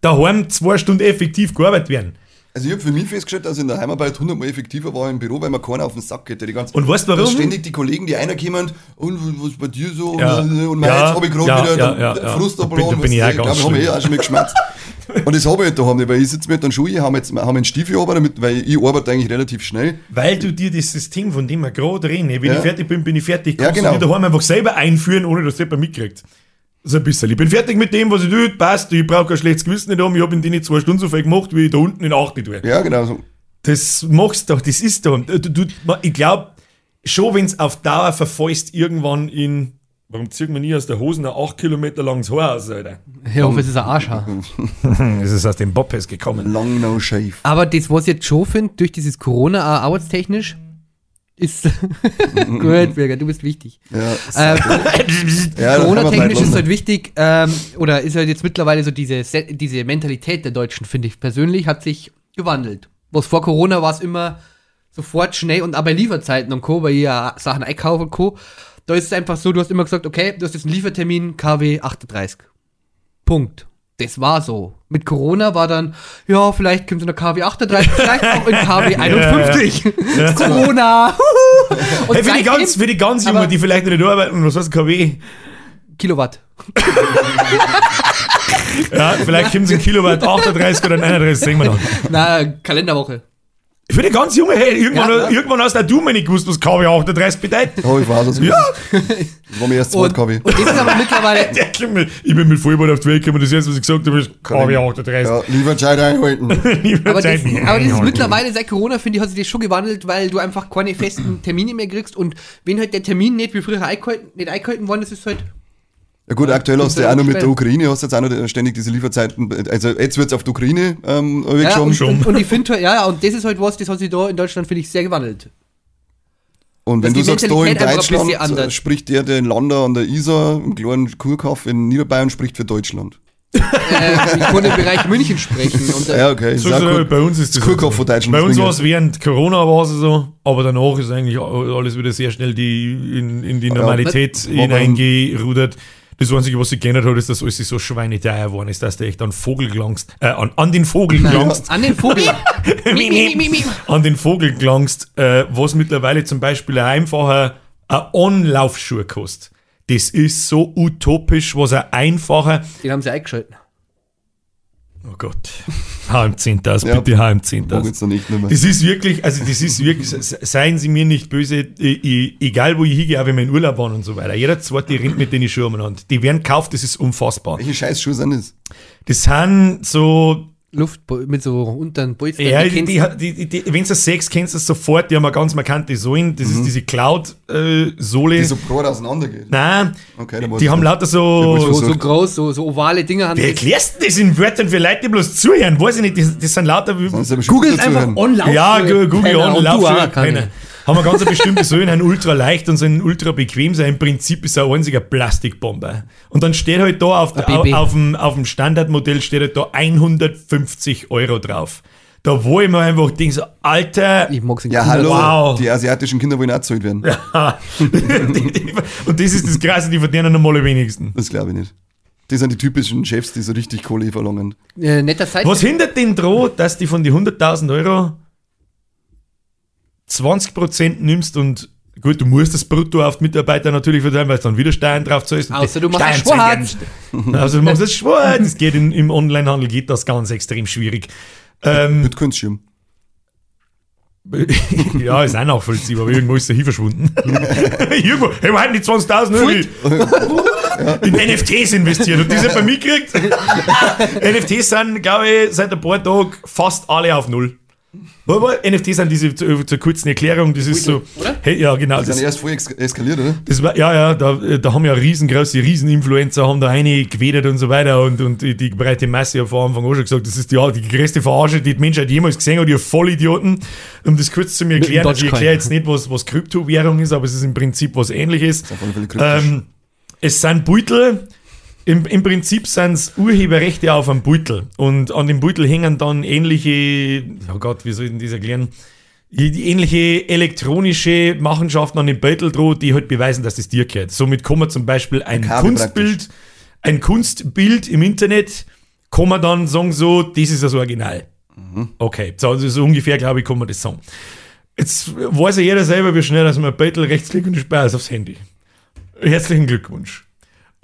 daheim zwei Stunden effektiv gearbeitet werden. Also ich habe für mich festgestellt, dass ich in der Heimarbeit hundertmal effektiver war im Büro, weil man keiner auf den Sack geht. Die ganze, Und weißt du warum? ständig die Kollegen, die einer kommen und was ist bei dir so? Ja. Und, mein, Ja, jetzt habe ich gerade ja, wieder ja, den ja, ja. Frust Da bin- da bin ich auch du, ganz glaub, ich habe eh auch schon mal geschmerzt. [LAUGHS] Und das habe ich nicht daheim nicht, weil ich sitze mit einem Schuh, haben jetzt haben einen Stiefel aber damit, weil ich arbeite eigentlich relativ schnell. Weil du dir das System, von dem wir gerade reden, wenn Ja. ich fertig bin, bin ich fertig, Ja, kannst genau. du dir daheim einfach selber einführen, ohne dass jemand mitkriegt. So ein bisschen. Ich bin fertig mit dem, was ich tue, passt, ich brauche kein schlechtes Gewissen nicht haben, ich habe in denen zwei Stunden so viel gemacht, wie ich da unten in acht tue. Ja, genau so. Das machst du doch, das ist doch. Du, du, ich glaube, schon wenn es auf Dauer verfäust, irgendwann in. Warum zieht man nie aus der Hosen ein 8 Kilometer langes Haar aus, Alter? Ich hoffe, es ist ein Arschhaar. [LAUGHS] Es ist aus dem Boppes gekommen. Long no shave. Aber das, was ich jetzt schon finde, durch dieses Corona auch arbeitstechnisch, ist [LAUGHS] gut, Birger, du bist wichtig. Ja, Ähm, [LAUGHS] ja, da Corona-technisch ist halt wichtig, ähm, oder ist halt jetzt mittlerweile so diese, Se- diese Mentalität der Deutschen, finde ich persönlich, hat sich gewandelt. Was vor Corona war es immer sofort schnell und bei Lieferzeiten und Co., weil ich ja Sachen einkaufe und Co., da ist es einfach so, du hast immer gesagt, okay, du hast jetzt einen Liefertermin KW 38. Punkt. Das war so. Mit Corona war dann, ja, vielleicht kommt so eine KW 38, vielleicht auch in KW 51. [LAUGHS] [LAUGHS] Corona. [LAUGHS] Und Hey, für, die ganz, für die ganz Jungen, die vielleicht nicht arbeiten, was heißt KW? Kilowatt. Ja, vielleicht kommen sie in Kilowatt 38 oder 39, sehen wir noch. Na, Kalenderwoche. Für die ganz junge, hey, irgendwann, Ja, ja. irgendwann hast auch du mal nicht gewusst, was KW 38 bedeutet. Oh, ich weiß es. Ja. Das war mir erst zweit, KW. und das ist aber mittlerweile. [LAUGHS] Ich bin mit Vollbart auf die Welt gekommen, das erste, was ich gesagt habe, ist KW 38. Ja, lieber Zeit einhalten. [LAUGHS] Lieber aber das, Zeit- aber das ist mittlerweile seit Corona, finde ich, hat sich das schon gewandelt, weil du einfach keine festen Termine mehr kriegst und wenn halt der Termin nicht wie früher eingehalten, nicht eingehalten worden ist, ist halt Ja gut, aktuell hast du ja auch noch mit der. Ukraine, hast jetzt auch noch ständig diese Lieferzeiten. Also jetzt wird es auf die Ukraine ähm, Ja, und, schon. und, und ich finde, halt- ja, ja, und das ist halt was, das hat sich da in Deutschland, finde ich, sehr gewandelt. Und wenn du sagst, da in Deutschland äh, spricht der den Lander an der Isar, im kleinen Kurkauf in Niederbayern spricht für Deutschland. Äh, ich kann im Bereich München sprechen. Und, äh, Ja, okay. So, so, gut. bei uns ist das. Kurkopf so. von Deutschland Bei uns war es während Corona war es so, aber danach ist eigentlich alles wieder sehr schnell die, in, in die Normalität aber- hineingerudert. Das Einzige, was sich geändert hat, ist, dass alles so schweineteuer geworden ist, dass du echt an Vogel gelangst, äh, an, an den Vogel gelangst, an den Vogel. [LAUGHS] An den Vogel gelangst, äh, was mittlerweile zum Beispiel ein einfacher ein Anlaufschuh kostet. Das ist so utopisch, was ein einfacher, Den haben sie eingeschalten. Oh Gott, HM10 aus, Ja, bitte HM10 Mag aus. jetzt noch nicht mehr. Das ist wirklich, also das ist wirklich, se- seien Sie mir nicht böse, egal wo ich hingehe, auch wenn wir in Urlaub waren und so weiter. Jeder zweite rennt mit den Schuhen umeinander. Die werden gekauft, das ist unfassbar. Welche Scheißschuhe sind das? Das sind so, Luft mit so unteren Polstern. ja, die die, die, die, die, wenn du es sechst, kennst du es sofort, die haben eine ganz markante Sohlen. Das ist diese Cloud-Sohle. Die so brot auseinandergeht. Nein, Okay, die haben lauter so. so, so groß, so, so ovale Dinger haben Wie die. erklärst du das in Wörtern für Leute, die bloß zuhören? Weiß ich nicht, das, das sind lauter. Das dazu einfach online. Ja, Google Penner, on, und du Laufschuhe, auch, kann Penner. Haben wir ganz eine bestimmte Säulen, sind ultra leicht und sind ultra bequem sein. Im Prinzip ist er ein einziger Plastikbomber. Und dann steht halt da auf, Ein auf, auf, dem, auf dem Standardmodell steht halt da 150 Euro drauf. Da wo ich mir einfach denke, so, Alter, Ich mag sie Ja, hallo. Wow. Die asiatischen Kinder wollen auch gezahlt werden. [LAUGHS] und das ist das Krasse, die verdienen normal am wenigsten. Das glaube ich nicht. Die sind die typischen Chefs, die so richtig Kohle verlangen. Äh, netter Seite. Was hindert den dran, dass die von die 100.000 Euro 20% nimmst und gut, du musst das Brutto auf die Mitarbeiter natürlich verteilen, weil es dann wieder Steuern drauf zahlst. Außer die du machst es Steuern schwarz. zahlen. [LAUGHS] Also du machst es schwarz. Das geht in, im Onlinehandel geht das ganz extrem schwierig. Ähm, Mit Kunstschirm. [LAUGHS] ja, ist auch nachvollziehbar, aber irgendwo ist er hier verschwunden. [LAUGHS] irgendwo, hey, wo hatten die 20.000 Euro? In NFTs investiert und die sind bei mir gekriegt. NFTs sind, glaube ich, seit ein paar Tagen fast alle auf Null. Aber NFTs sind diese zur, zur kurzen Erklärung, das ist so. oder? Hey, ja, genau. Die sind Das, erst voll ex eskaliert, oder? das war, ja, ja, da, da haben ja riesengroße Rieseninfluencer, haben da eine gewedert und so weiter und, und die, die breite Masse hat vor Anfang auch schon gesagt, das ist die, die größte Verarsche, die die Menschheit jemals gesehen hat, ihr Vollidioten. Um das kurz zu mir erklären, ich Dogecoin. erkläre jetzt nicht, was, was Kryptowährung ist, aber es ist im Prinzip was ähnliches. Ähm, es sind Beutel, im, im Prinzip sind es Urheberrechte auf einem Beutel. Und an dem Beutel hängen dann ähnliche, oh Gott, wie soll ich denn das erklären? Ähnliche elektronische Machenschaften an dem Beutel dran, die halt beweisen, dass das dir gehört. Somit kann man zum Beispiel ein Kabel Kunstbild, ein Kunstbild im Internet, kann man dann sagen, so, das ist das Original. Okay, so, so ungefähr, glaube ich, kann man das sagen. Jetzt weiß ja jeder selber, wie schnell dass man ein Beutel rechtsklick und Spaß aufs Handy. Herzlichen Glückwunsch.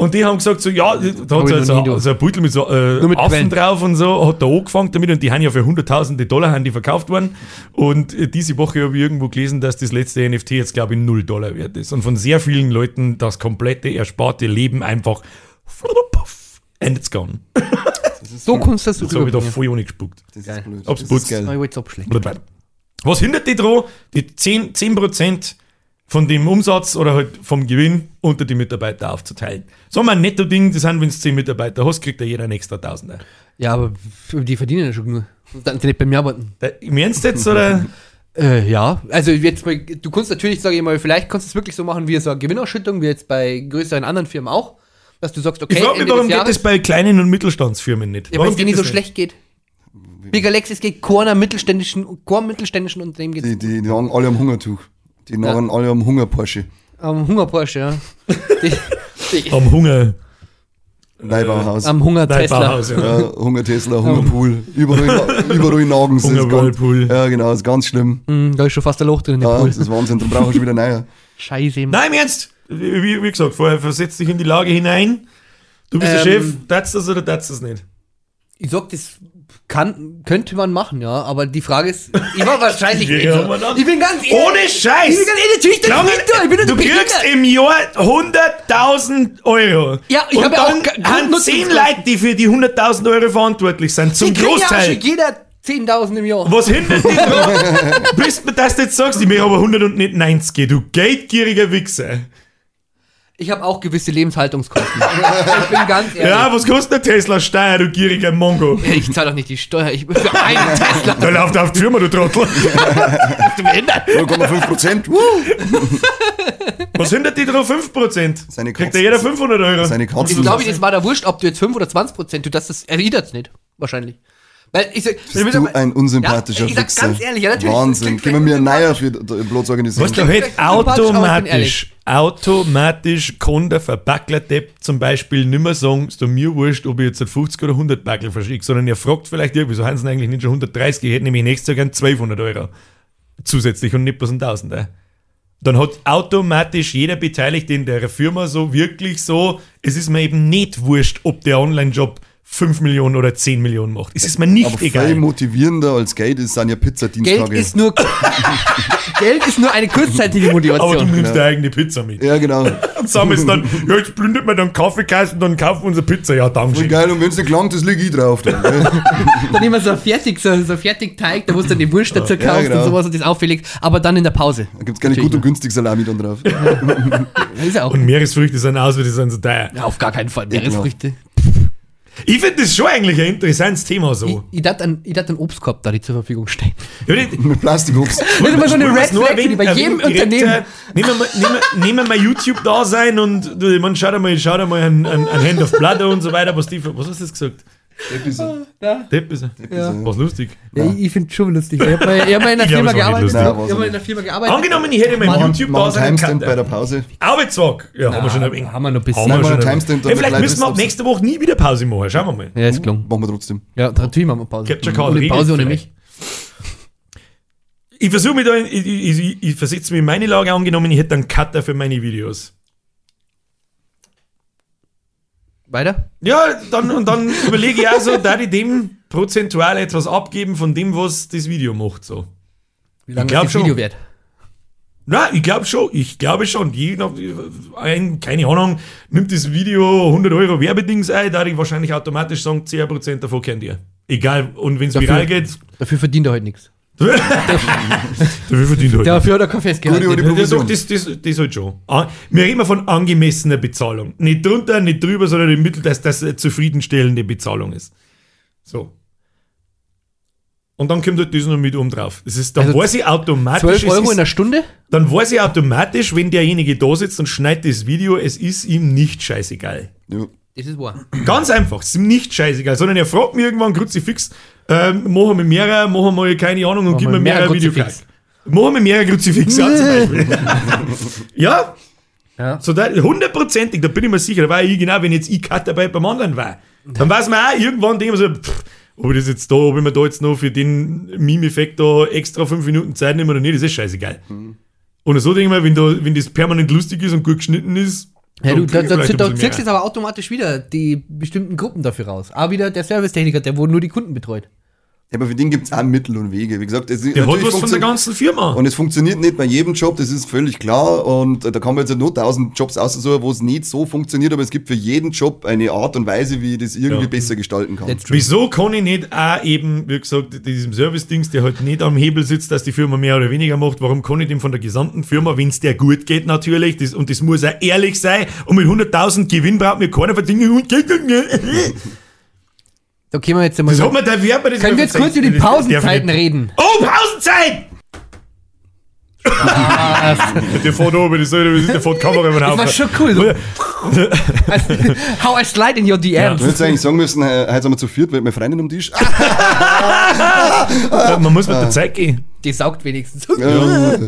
Und die haben gesagt, so, ja, da hat so, so, so ein Beutel mit so äh, mit Affen Quellen. drauf und so, hat da angefangen damit und die haben ja für hunderttausende Dollar haben die verkauft worden. Und äh, diese Woche habe ich irgendwo gelesen, dass das letzte NFT jetzt, glaube ich, 0 Dollar wert ist. Und von sehr vielen Leuten das komplette ersparte Leben einfach and it's gone. [LAUGHS] So kannst du das Jetzt habe ich da voll ohne gespuckt. Das ist blöd. Ob's das ist geil. Ich wollte es abschlecken. Was hindert die dran, die 10%, 10% von dem Umsatz oder halt vom Gewinn unter die Mitarbeiter aufzuteilen? So ein Netto-Ding, das sind, wenn du 10 Mitarbeiter hast, kriegt ja jeder einen extra Tausender. Ja, aber die verdienen ja schon genug. Dann sie nicht bei mir arbeiten. Da- Meinst du jetzt, oder? [LAUGHS] Äh, ja, also jetzt mal, du kannst natürlich, sage ich mal, vielleicht kannst du es wirklich so machen wie so eine Gewinnausschüttung, wie jetzt bei größeren anderen Firmen auch, dass du sagst, okay, Ich frage mich, Ende warum geht das bei kleinen und Mittelstandsfirmen nicht? Ja, weil warum es denen nicht so das schlecht geht. Big Alex, es geht keiner mittelständischen, keinem mittelständischen Unternehmen geht Die, die, die nagen alle am Hungertuch. Die nagen alle am Hunger-Porsche. am Hungerporsche, ja. [LAUGHS] die, die, Am Hunger. Leibauhaus. am Hunger Tesla. Ja. Ja, Hunger-Tesla, Hungerpool. Überall, [LAUGHS] überall nagen sie. Das. Ja, genau, ist ganz schlimm. Hm, da ist schon fast ein Loch drin Ja, Pool. das ist Wahnsinn. Dann brauchen wir schon wieder neue. Scheiße. Nein, im Ernst. Wie, wie gesagt, vorher versetz dich in die Lage hinein. Du bist der Ähm, Chef, tatst das oder tatst das nicht? Ich sag das Kann, könnte man machen, ja. Aber die Frage ist, ich war [LAUGHS] wahrscheinlich Ja, dann- Ich bin ganz ehrlich. Ohne Scheiß! Ich bin ganz ehrlich, natürlich, Glaub mir, ich bin du kriegst im Jahr 100.000 Euro. Ja, ich Und hab ja auch haben Grundnutzen- 10 Leute, die für die 100.000 Euro verantwortlich sind. Zum Die ja Großteil. schon jeder 10.000 im Jahr. Was hindert dich daran? Bis du das jetzt sagst, ich möchte aber 100 und nicht 90, du geldgieriger Wichser. Ich habe auch gewisse Lebenshaltungskosten. ich bin ganz ehrlich. Ja, was kostet der Tesla Steuer, du gieriger Mongo? Ich zahle doch nicht die Steuer. Ich bin für einen [LAUGHS] Tesla. Da läuft auf die Firma, du Trottel. Du behindert. 0,5 Prozent. Was hindert dich daran 5%? Seine Kriegt ja jeder 500 Euro. Seine Ich Katzen. glaube, das war da wurscht, ob du jetzt 5 oder 20 Prozent, du das, das erwidert's nicht. Wahrscheinlich. Weil ich sag, Bist du ein unsympathischer Ja, ich sag Wichser. ganz ehrlich, ja, natürlich. Wahnsinn. Gib mir einen Neuer für die Bloß organisieren. Was du halt automatisch, automatisch kann der Verbackler-Depp zum Beispiel nicht mehr sagen, ist mir wurscht, ob ich jetzt 50 oder 100 Backel verschicke, sondern er fragt vielleicht irgendwie, wieso haben sie eigentlich nicht schon 130, ich hätte nämlich nächstes Jahr gern 1200 Euro zusätzlich und nicht bloß ein Tausender. Dann hat automatisch jeder Beteiligte in der Firma so wirklich so, es ist mir eben nicht wurscht, ob der Online-Job 5 Millionen oder 10 Millionen macht. Es ist mir nicht aber viel egal. motivierender als Geld ist, sind ja Pizzadienstage. Geld ist nur [LAUGHS] Geld ist nur eine kurzzeitige Aber du Motivation. nimmst deine eigene Pizza mit. ja, genau. Und sagen es dann, ja, jetzt plündert man dann Kaffeekasten, dann kaufen wir unsere Pizza. Ja, danke. geil, und wenn es nicht gelangt, das liege ich drauf. Dann? [LAUGHS] Dann immer so fertig, so, so fertig Teig, da wo du dann die Wurst dazu kaufst genau. und sowas und das auffällig, aber dann in der Pause. Da gibt es keine gut und günstig Salami dann drauf. [LAUGHS] Ja auch. Und Meeresfrüchte sind aus, weil die sind so teuer. Ja, auf gar keinen Fall. Meeresfrüchte. Ich finde das schon eigentlich ein interessantes Thema so. Ich, ich dachte einen, ich dachte einen Obstkorb da die zur Verfügung stehen. Ja, Mit Plastikobst. Das [LAUGHS] ist immer so eine Red Flag, die bei jedem Unternehmen. Nehmen wir, mal- nehmen, mal YouTube da sein und man schaut einmal, schaut einmal ein, ein, ein Hand of Blood und so weiter. Was, die, was hast du jetzt gesagt? Depp ist er. Ja. Was lustig. Ja, ich ich finde es schon lustig. Ich habe mal, ich hab mal in der [LAUGHS] Ich glaub, Firma gearbeitet. Ich Nein, war's habe in der Firma gearbeitet. Angenommen, ich hätte mal Mann, YouTube da Machen sein Timestamp bei der. Pause. Arbeitswag. Ja, haben wir schon ein wenig. haben wir noch ein bisschen. Haben wir schon Timestamp, Hey, vielleicht müssen wir ab nächste Woche nie wieder Pause machen. Schauen wir mal. Ja, ist gelungen. Machen wir trotzdem. Ja, natürlich machen wir Pause. Capture Card ohne Pause ohne mich. Ich versuche mich da, in, ich, ich, ich, ich versetze mich in meine Lage angenommen, ich hätte einen Cutter für meine Videos. Weiter? Ja, dann, und dann überlege ich auch so, da ich dem prozentual etwas abgeben von dem, was das Video macht. So. Wie lange ist das schon. Video wert? Na, ich glaube schon, ich glaube schon. Jeder, ein, keine Ahnung, nimmt das Video 100 Euro Werbedings ein, da ich wahrscheinlich automatisch sagen, 10% davon kennt ihr. Egal, und wenn es viral geht, Dafür verdient er heute nichts. Dafür verdient er Dafür hat er kein Festgehalt. Gute, Provision. das, das, das halt schon. Ah, Wir reden von angemessener Bezahlung. Nicht drunter, nicht drüber, sondern im Mittel, dass das eine zufriedenstellende Bezahlung ist. So. Und dann kommt halt das noch mit oben drauf. Das ist, dann Also weiß ich automatisch, 12 es Euro ist, in der Stunde? dann weiß ich automatisch, wenn derjenige da sitzt und schneidet das Video, es ist ihm nicht scheißegal. Ja. Das ist wahr. Ganz einfach, es ist ihm nicht scheißegal, sondern er fragt mich irgendwann kruzifix, ähm, machen wir mehrere, machen wir keine Ahnung und gib wir mir mehrere mehrere Video Kruzifix. Machen wir mehrere Kruzifixe an zum [LAUGHS] Beispiel. ja, Ja. so da, hundertprozentig, da bin ich mir sicher, da war ich genau, wenn jetzt ich Cut dabei beim anderen war. Dann weiß man auch irgendwann, denken wir so, pff, ob ich das jetzt da, ob ich mir da jetzt noch für den Meme-Effekt da extra fünf Minuten Zeit nehme oder nicht, das ist scheißegal. Und so denke ich mir, wenn, da, wenn das permanent lustig ist und gut geschnitten ist, Ja, du, dann da, da, vielleicht da ein bisschen kriegst mehr. jetzt aber automatisch wieder die bestimmten Gruppen dafür raus. Auch wieder der Servicetechniker, der wo nur die Kunden betreut. Ja, aber für den gibt es auch Mittel und Wege. Wie gesagt, es ist Der hat was von der ganzen Firma. Und es funktioniert nicht bei jedem Job, das ist völlig klar. Und äh, da kann man jetzt nur tausend Jobs aussuchen, wo es nicht so funktioniert, aber es gibt für jeden Job eine Art und Weise, wie ich das irgendwie Ja. besser gestalten kann. Wieso kann ich nicht auch eben, wie gesagt, diesem Service-Dings, der halt nicht am Hebel sitzt, dass die Firma mehr oder weniger macht, warum kann ich dem von der gesamten Firma, wenn es der gut geht natürlich, das, und das muss auch ehrlich sein, und mit 100.000 Gewinn braucht mir keiner verdienen Da können wir jetzt einmal. Hat man da Werber, das Können wir jetzt kurz über die Pausenzeiten reden? Oh, Pausenzeit! [LAUGHS] der fährt oben, das soll, der fährt Kamera über den Das war schon cool. So. [LAUGHS] How I slide in your Du DMs. hättest eigentlich sagen müssen, äh, heute sind wir zu viert, weil meine Freundin am Tisch. [LAUGHS] Man muss mit der Zeit gehen. Die saugt wenigstens. Ja.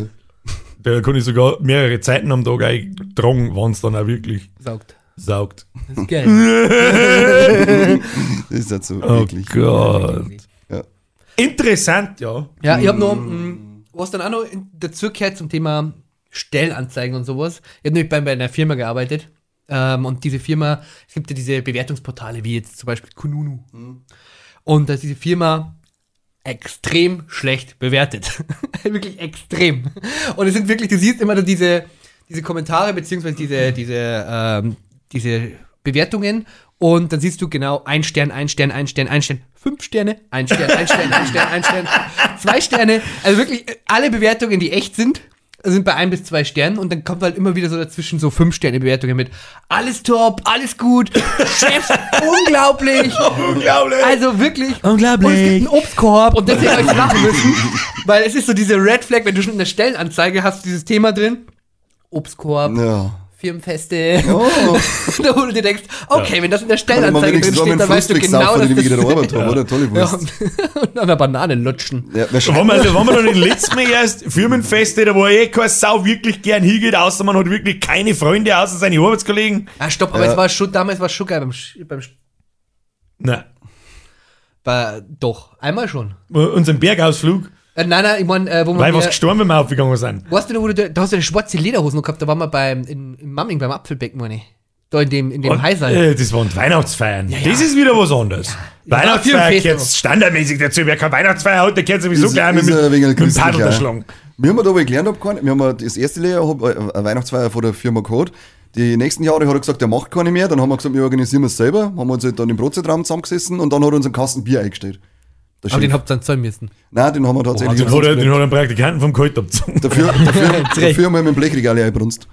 Da kann ich sogar mehrere Zeiten am Tag eintragen, wenn es dann auch wirklich Saugt. Saugt. Das ist geil. [LAUGHS] Das ist halt so Oh wirklich. Gott. Ja. Interessant, ja. Ja, ich habe noch, mh, was dann auch noch in- dazugehört zum Thema Stellenanzeigen und sowas. Ich habe nämlich bei, bei einer Firma gearbeitet. Ähm, und diese Firma, es gibt ja diese Bewertungsportale wie jetzt zum Beispiel Kununu. und dass diese Firma extrem schlecht bewertet. [LAUGHS] wirklich extrem. Und es sind wirklich, du siehst immer nur diese, diese Kommentare, beziehungsweise diese, diese, ähm, diese Bewertungen und dann siehst du genau ein Stern, ein Stern, ein Stern, ein Stern, fünf Sterne, ein Stern, ein Stern, ein Stern, ein Stern, zwei Sterne. Also wirklich äh, alle Bewertungen, die echt sind, sind bei ein bis zwei Sternen und dann kommt halt immer wieder so dazwischen so fünf Sterne Bewertungen mit alles top, alles gut, Chefs, [LAUGHS] unglaublich. Unglaublich. Also wirklich. Unglaublich. Und es gibt einen Obstkorb und deswegen [LAUGHS] euch lachen müssen, weil es ist so diese Red Flag, wenn du schon in der Stellenanzeige hast, dieses Thema drin. Obstkorb, Ja. Firmenfeste. Oh. [LAUGHS] da wo du dir denkst, okay, wenn das in der Stellenanzeige drin steht, dann weißt du genau, dass das... Arbeit habe, [LAUGHS] oder? Tolle Ja, Wurst. [LAUGHS] und an der Banane lutschen. Ja, waren wir, waren wir dann in letzten Mal erst Firmenfeste, da wo eh kein Sau wirklich gern hingeht, außer man hat wirklich keine Freunde, außer seine Arbeitskollegen. Ah, stopp, aber Ja. es war schon, damals war es schon geil beim, Sch- beim Sch- Nein. bei, doch, einmal schon. Unseren Bergausflug, Äh, nein, nein, ich meine, äh, wo weil wir, was gestorben, wenn wir aufgegangen sind. weißt du noch, wo du, da hast du eine schwarze Lederhosen noch gehabt, da waren wir beim, in, in Mamming beim Apfelbeck, meine ich. Da in dem, in dem Und, Heisal. äh, das waren die Weihnachtsfeiern. ja. Das ist wieder was anderes. Weihnachtsfeier Firmenfest gehört standardmäßig dazu. Wer keine Weihnachtsfeier hat, der gehört sowieso Ist- gleich ist mit, ein mit dem Paddel ja. erschlagen. Wir haben da aber gelernt, hab keinen- wir haben das erste Lehrjahr äh, eine Weihnachtsfeier von der Firma gehabt. Die nächsten Jahre hat er gesagt, er macht keine mehr. Dann haben wir gesagt, wir organisieren es selber. Haben uns halt dann im Brotzeitraum zusammengesessen und dann hat er uns einen Kasten Bier eingestellt. Der aber den habt ihr dann zahlen müssen. Nein, den haben wir tatsächlich. Den hat, er, den hat er einen Praktikanten vom Kalt abgezogen. [LAUGHS] Dafür, dafür, [LAUGHS] dafür haben wir mit dem Blechregal eingebrunst.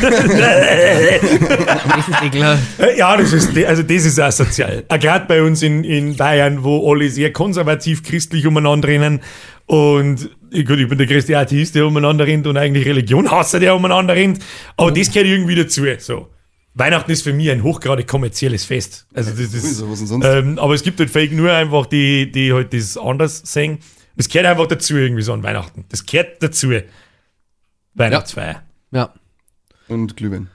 Das [LAUGHS] ist ekelhaft. Äh, Ja, das ist, also das ist asozial. Auch Gerade bei uns in, in Bayern, wo alle sehr konservativ christlich umeinander rennen und ich- gut, ich bin der größte Atheist, der umeinander rennt und eigentlich Religion hasser, der umeinander rennt, aber das gehört irgendwie dazu. So. Weihnachten ist für mich ein hochgradig kommerzielles Fest. Also das ist, ähm, aber es gibt halt Fake nur einfach, die, die halt das anders sehen. Das gehört einfach dazu irgendwie so an Weihnachten. Das gehört dazu. Weihnachtsfeier. Ja. Und Glühwein.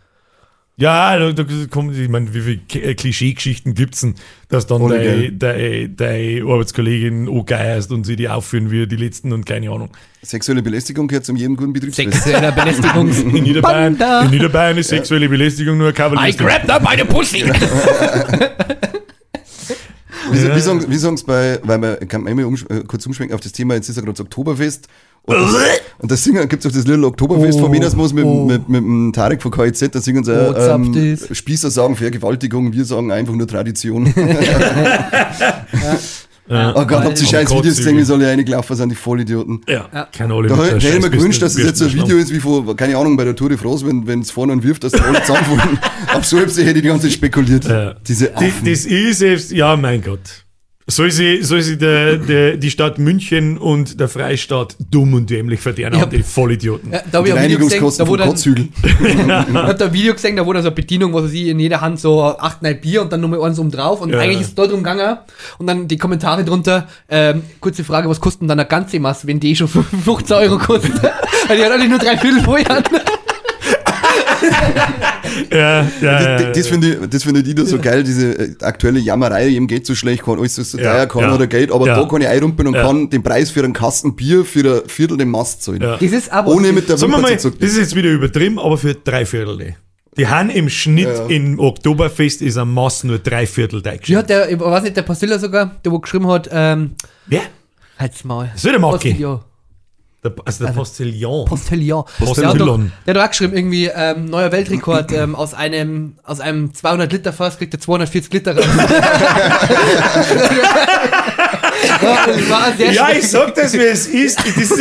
Ja, da, da kommt, ich meine, wie viele äh, Klischeegeschichten gibt's denn, dass dann deine dein, dein Arbeitskollegin angeierst und sie die aufführen wie die letzten und keine Ahnung. Sexuelle Belästigung gehört zu jedem guten Betriebsfest. Sexueller Belästigung. [LAUGHS] In Niederbayern, in Niederbayern ist sexuelle Belästigung nur I Kavalieristik. grabbed up meine Pussy. [LAUGHS] [LAUGHS] Wie, Ja. wie sagen wie sagen's bei, weil man kann man einmal umsch äh, kurz umschwenken auf das Thema, jetzt ist ja gerade das Oktoberfest. Und das, und das singen, gibt's auch das Little Oktoberfest Oh, von Minersmus mit, oh. mit, mit, dem Tarek von KIZ, da singen sie, Oh, äh, ähm, Spießer sagen Vergewaltigung, wir sagen einfach nur Tradition. [LAUGHS] [LAUGHS] Ja. Oh Gott, habt ihr scheiß Videos gesehen, wie soll ja reingelaufen sind, die Vollidioten. Ja, Ja. keine Ahnung. Da der hätte ich mir gewünscht, dass es Bürsten- jetzt so ein Video ist wie vor, keine Ahnung, bei der Tour de France, wenn es vorne und wirft, dass die alle zusammenfallen. Auf [LAUGHS] so hätte ich die ganze Zeit spekuliert. Ja. Diese Die, Affen. das ist selbst, ja, mein Gott. Soll sie, soll sie der, der, die Stadt München und der Freistaat dumm und dämlich verdienen, Ja. haben die Vollidioten. Ja, da habe die ich ein Video gesehen, Reinigungskosten da dann, Kotzhügel. [LAUGHS] ich hab da ein Video gesehen, da da so eine Bedienung, wo sie in jeder Hand so 8, 9 Bier und dann nochmal eins um drauf und Ja. eigentlich ist es dort umgegangen und dann die Kommentare drunter, ähm, kurze Frage, was kostet denn dann eine ganze Masse, wenn die schon 15 Euro kostet? [LAUGHS] Weil die hat eigentlich nur drei Viertel vorher. [LAUGHS] Ja, ja, Das, ja, das, das finde ich, das finde ich wieder so geil, diese äh, aktuelle Jammerei, ihm geht so schlecht, kann alles so Ja, teuer, kann ja. oder Geld, aber Ja. da kann ich einrumpeln und Ja. kann den Preis für einen Kasten Bier für ein Viertel den Mast zahlen. Ja. Das ist aber, Ohne mit der Sagen wir Wimper mal, zu das zucken. ist jetzt wieder übertrieben, aber für drei Viertel. Die haben im Schnitt Ja. im Oktoberfest ist am Maß nur drei Viertel eingeschrieben. hat der, ich weiß nicht, der Postilla sogar, der wo geschrieben hat, ähm, Wer? halt's Maul. Das ist der Marke. Postillon. Der, also der Postillon. Postillon. Postillon. Der hat, doch, der hat auch geschrieben, irgendwie, ähm, neuer Weltrekord, ähm, aus einem, aus einem 200 Liter Fass kriegt er 240 Liter raus. ja, das [LAUGHS] war sehr ja, ich sag das, wie es ist. Das ist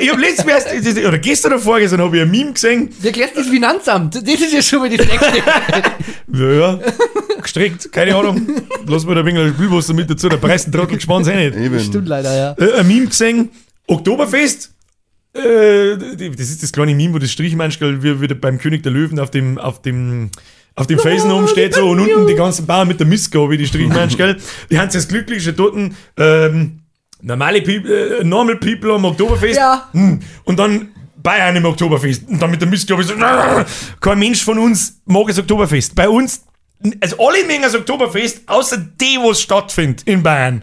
ich habe letztes Mal, erst- oder gestern oder vorgestern, habe ich ein Meme gesehen. Der erklärt das Finanzamt. Das ist ja schon mal das nächste. [LAUGHS] Ja, ja. Gestreckt, keine Ahnung. Lass mir da ein wenig Spielwasser mit dazu. Der Preisentrottel gespannt sein nicht. Eben. Stimmt leider, ja. Äh, ein Meme gesehen, Oktoberfest. Äh, das ist das kleine Meme, wo das Strichmenschkel wie wieder beim König der Löwen auf dem, auf dem, auf dem Felsen oben steht so und unten die ganzen Bauern mit der wie die Strichmenschkel. Die haben das glückliche Toten, ähm, normale People, äh, normal people am Oktoberfest. Ja. Hm. Und dann Bayern im Oktoberfest. Und dann mit der Missgo. So, kein Mensch von uns mag das Oktoberfest. Bei uns, also alle mögen das Oktoberfest, außer die, wo es stattfindet in Bayern.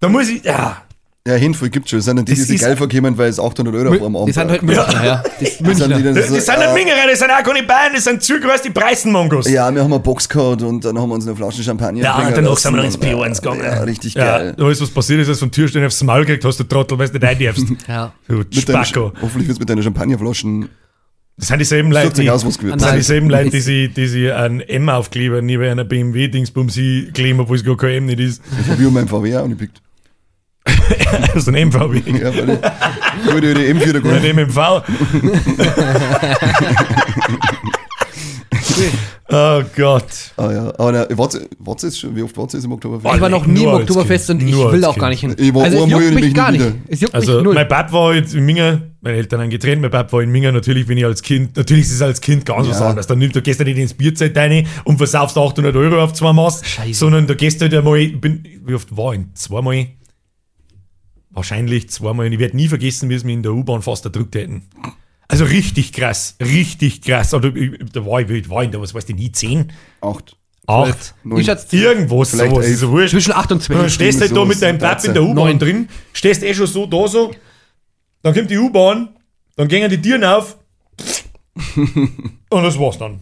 Da muss ich, ja. Ja, Handvoll gibt's schon. Das sind dann die, die Das sich ist- geil vorkommen, weil es 800 Euro einem Abend Die sind halt. Münchner, ja. [LAUGHS] Das Das sind die, dann Das, so, das sind äh, nicht Mingerer, das sind auch keine Bayern, das sind zugrößte Preisenmongos. Ja, wir haben eine Box gehabt und dann haben wir uns eine Flasche Champagner Ja, bringen danach sind wir noch ins und, P1 gegangen. Ja, richtig Ja, geil. da ist was passiert, ist, dass du vom Türsteher aufs Maul gekriegt hast, du Trottel, weil du nicht rein darfst. [LAUGHS] Ja. Du Spacko. hoffentlich wird es mit deiner Champagnerflaschen Das sind dieselben Leute, die, aus, das sind dieselben Leute, die sie, die sie einen M-Aufkleber neben einer BMW-Dingsbums kleben, obwohl es gar kein M nicht ist. wie um mein VW auch angepickt. [LAUGHS] Das ist ein MVW. Ja, weil ich, gute alte M4 der Golf. Ein MMV. oh Gott. Ah ja, aber na, warte, warte jetzt schon, wie oft warte jetzt im Oktoberfest? Ich war noch nie im Oktoberfest Kind. und ich will auch gar nicht Kind. hin. Ich war also es juckt mich gar nicht. Es juckt Also, mich null. mein Pap war jetzt in Minga, meine Eltern haben getrennt, mein Pap war in Minga, natürlich bin ich als Kind, natürlich ist es als Kind ganz was Ja. anderes. Dann nimmst du gehst du nicht ins Bierzeit rein und versaufst 800 Euro auf zwei Maß, Scheiße. sondern du gehst halt einmal, ich bin, wie oft war ich? Zweimal? Wahrscheinlich zweimal. Und ich werde nie vergessen, wie es mir in der U-Bahn fast erdrückt hätten. Also richtig krass, richtig krass. Oder, ich- da war ich, wie alt war ich da, was weißt du, nie 10, Acht. 8, Neun. Ich schätze irgendwo Vielleicht sowas, ist wurscht. zwischen 8 und Und dann 12. stehst du halt da mit deinem Pap in der 13. U-Bahn drin, stehst eh schon so da so, dann kommt die U-Bahn, dann gehen die Türen auf [LAUGHS] und das war's dann.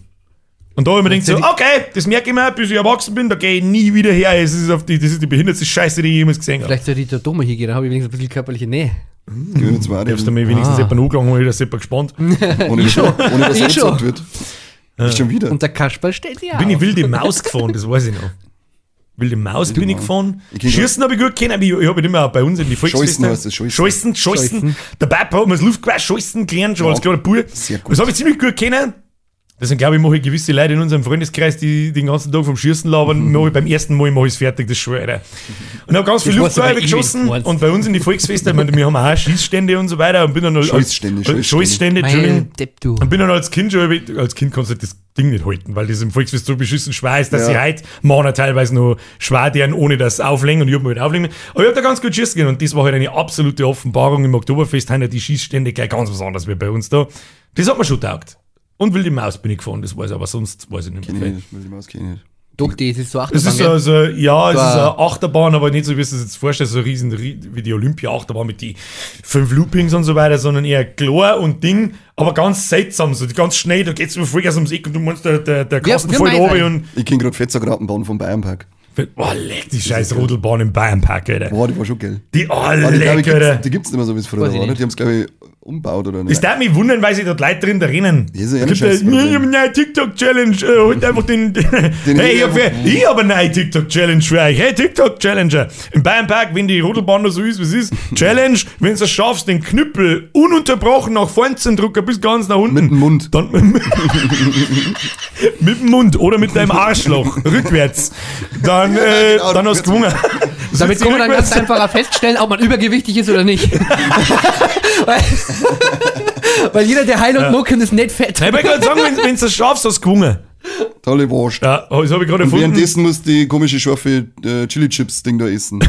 Und da habe ich mir gedacht so, okay, das merke ich mir, bis ich erwachsen bin, da gehe ich nie wieder her. Es ist auf die, das ist die behindertste Scheiße, die ich jemals gesehen habe. Vielleicht sollte ich da Dome hier gehen, dann habe ich wenigstens ein bisschen körperliche Nähe. Du reden, mir wenigstens Ah. jemanden angelangen, weil ich das jemand gespannt. [LAUGHS] ohne, dass, [LAUGHS] ohne dass Ich er gesagt wird. Ist schon wieder. Und der Kasperl steht ja. Bin ich wilde Maus [LAUGHS] gefahren, das weiß ich noch. Wilde Maus bin ich gefahren. Ich Schießen habe ich gut kennen, aber ich, ich habe immer auch bei uns in die Volksfeste. Scheißen heißt das, Scheißen. Scheißen, Scheißen. Scheißen. Der Papa hat mir das Luftgewehr Scheißen gelernt, schon Ja. als kleiner Bub. Sehr gut. Das habe ich ziemlich gut kennen. Deswegen glaube ich, mache ich gewisse Leute in unserem Freundeskreis, die den ganzen Tag vom Schießen labern, [LAUGHS] mache ich beim ersten Mal mache ich es fertig, das schwöre. Und habe ganz viel Luftgewehr bei geschossen. Und bei uns in die Volksfeste, ich meine, wir haben auch Schießstände und so weiter. Und bin dann als, Entschuldigung. Mein Depp, du. Und bin dann als Kind schon, als Kind kannst du das Ding nicht halten, weil das im Volksfest so beschissen schwer ist, dass Ja. sie heute machen teilweise noch schwer deren, ohne das auflegen und ich hab mir halt auflegen. Aber ich hab da ganz gut schießen gehen und das war halt eine absolute Offenbarung im Oktoberfest, haben ja die Schießstände gleich ganz was anderes wie bei uns da. Das hat mir schon taugt. Und wilde Maus bin ich gefahren, das weiß ich, aber sonst weiß ich nicht Kenn mehr. ich nicht, will ich mal auskennen. Doch, das ist so Das Achterbahn. ist gell? also, ja, es ist eine Achterbahn, aber nicht so, wie du es jetzt vorstellst, so riesen, ri- wie die Olympia-Achterbahn mit die fünf Loopings und so weiter, sondern eher klar und Ding, aber ganz seltsam, so ganz schnell, da geht's über Vollgas ums Eck und du meinst, der, der, der Kasten runter einen. und, Ich kenne gerade Fetzergratenbahn vom Bayernpark. oh, leck, die scheiß Rodelbahn im Bayernpark, Alter. Boah, die war schon geil. Die, oh, die, glaub leck, ich, Alter. gibt's, die gibt's nicht mehr so, wie es früher ich war. Ne? nicht. Die haben es, glaube ich, umbaut oder nicht. Das darf mich wundern, weil sich dort Leute drin da rennen. Das ist ja ein ich hab eine neue TikTok-Challenge, äh, holt einfach den, [LAUGHS] hey, ich Heli hab, eine neue TikTok-Challenge für euch. Hey, TikTok-Challenger. Im Bayernpark, wenn die Rodelbahn noch so ist, wie es ist, [LAUGHS] Challenge, wenn du es schaffst, den Knüppel ununterbrochen nach vorne zu drücken bis ganz nach unten. Mit dem Mund. Dann, [LAUGHS] mit dem Mund oder mit deinem Arschloch, rückwärts. Dann, äh, genau, dann hast du Damit kann man dann ganz einfach feststellen, ob man übergewichtig ist oder nicht. [LAUGHS] weil, weil jeder, der Heil und Mucken ist nicht fett. Ich wollte gerade sagen, wenn, du es schaffst, hast du gewonnen. Tolle Wurst. Ja, das habe ich gerade Und erfunden. währenddessen musst du die komische scharfe äh, Chili-Chips-Ding da essen. [LAUGHS]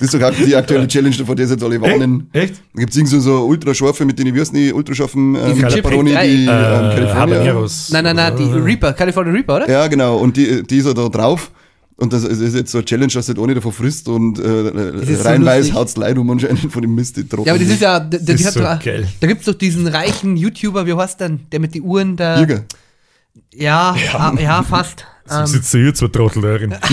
das ist doch auch die aktuelle Challenge, vor der sie jetzt alle warnen. Echt? Da gibt es irgendwie so, so ultrascharfe, mit denen, wie heißen die, ultrascharfen ähm, Pepperoni, die Äh, ähm, California. Habaneros. Nein, nein, nein, die Reaper, California Reaper, oder? Ja, genau. Und die, die ist ja da drauf. Und das ist jetzt so eine Challenge, dass du nicht ohne davon frisst und äh, ist so haut's leid um anscheinend von dem Mist, die trocken Ja, aber das ist ja, da, da, ist die hat so doch- geil. da gibt's doch diesen reichen YouTuber, wie heißt denn, der mit die Uhren da. Jäger. Ja, ja, ja, fast. [LAUGHS] So Ähm, sitzt du hier, zwei Trottel darin. [LAUGHS]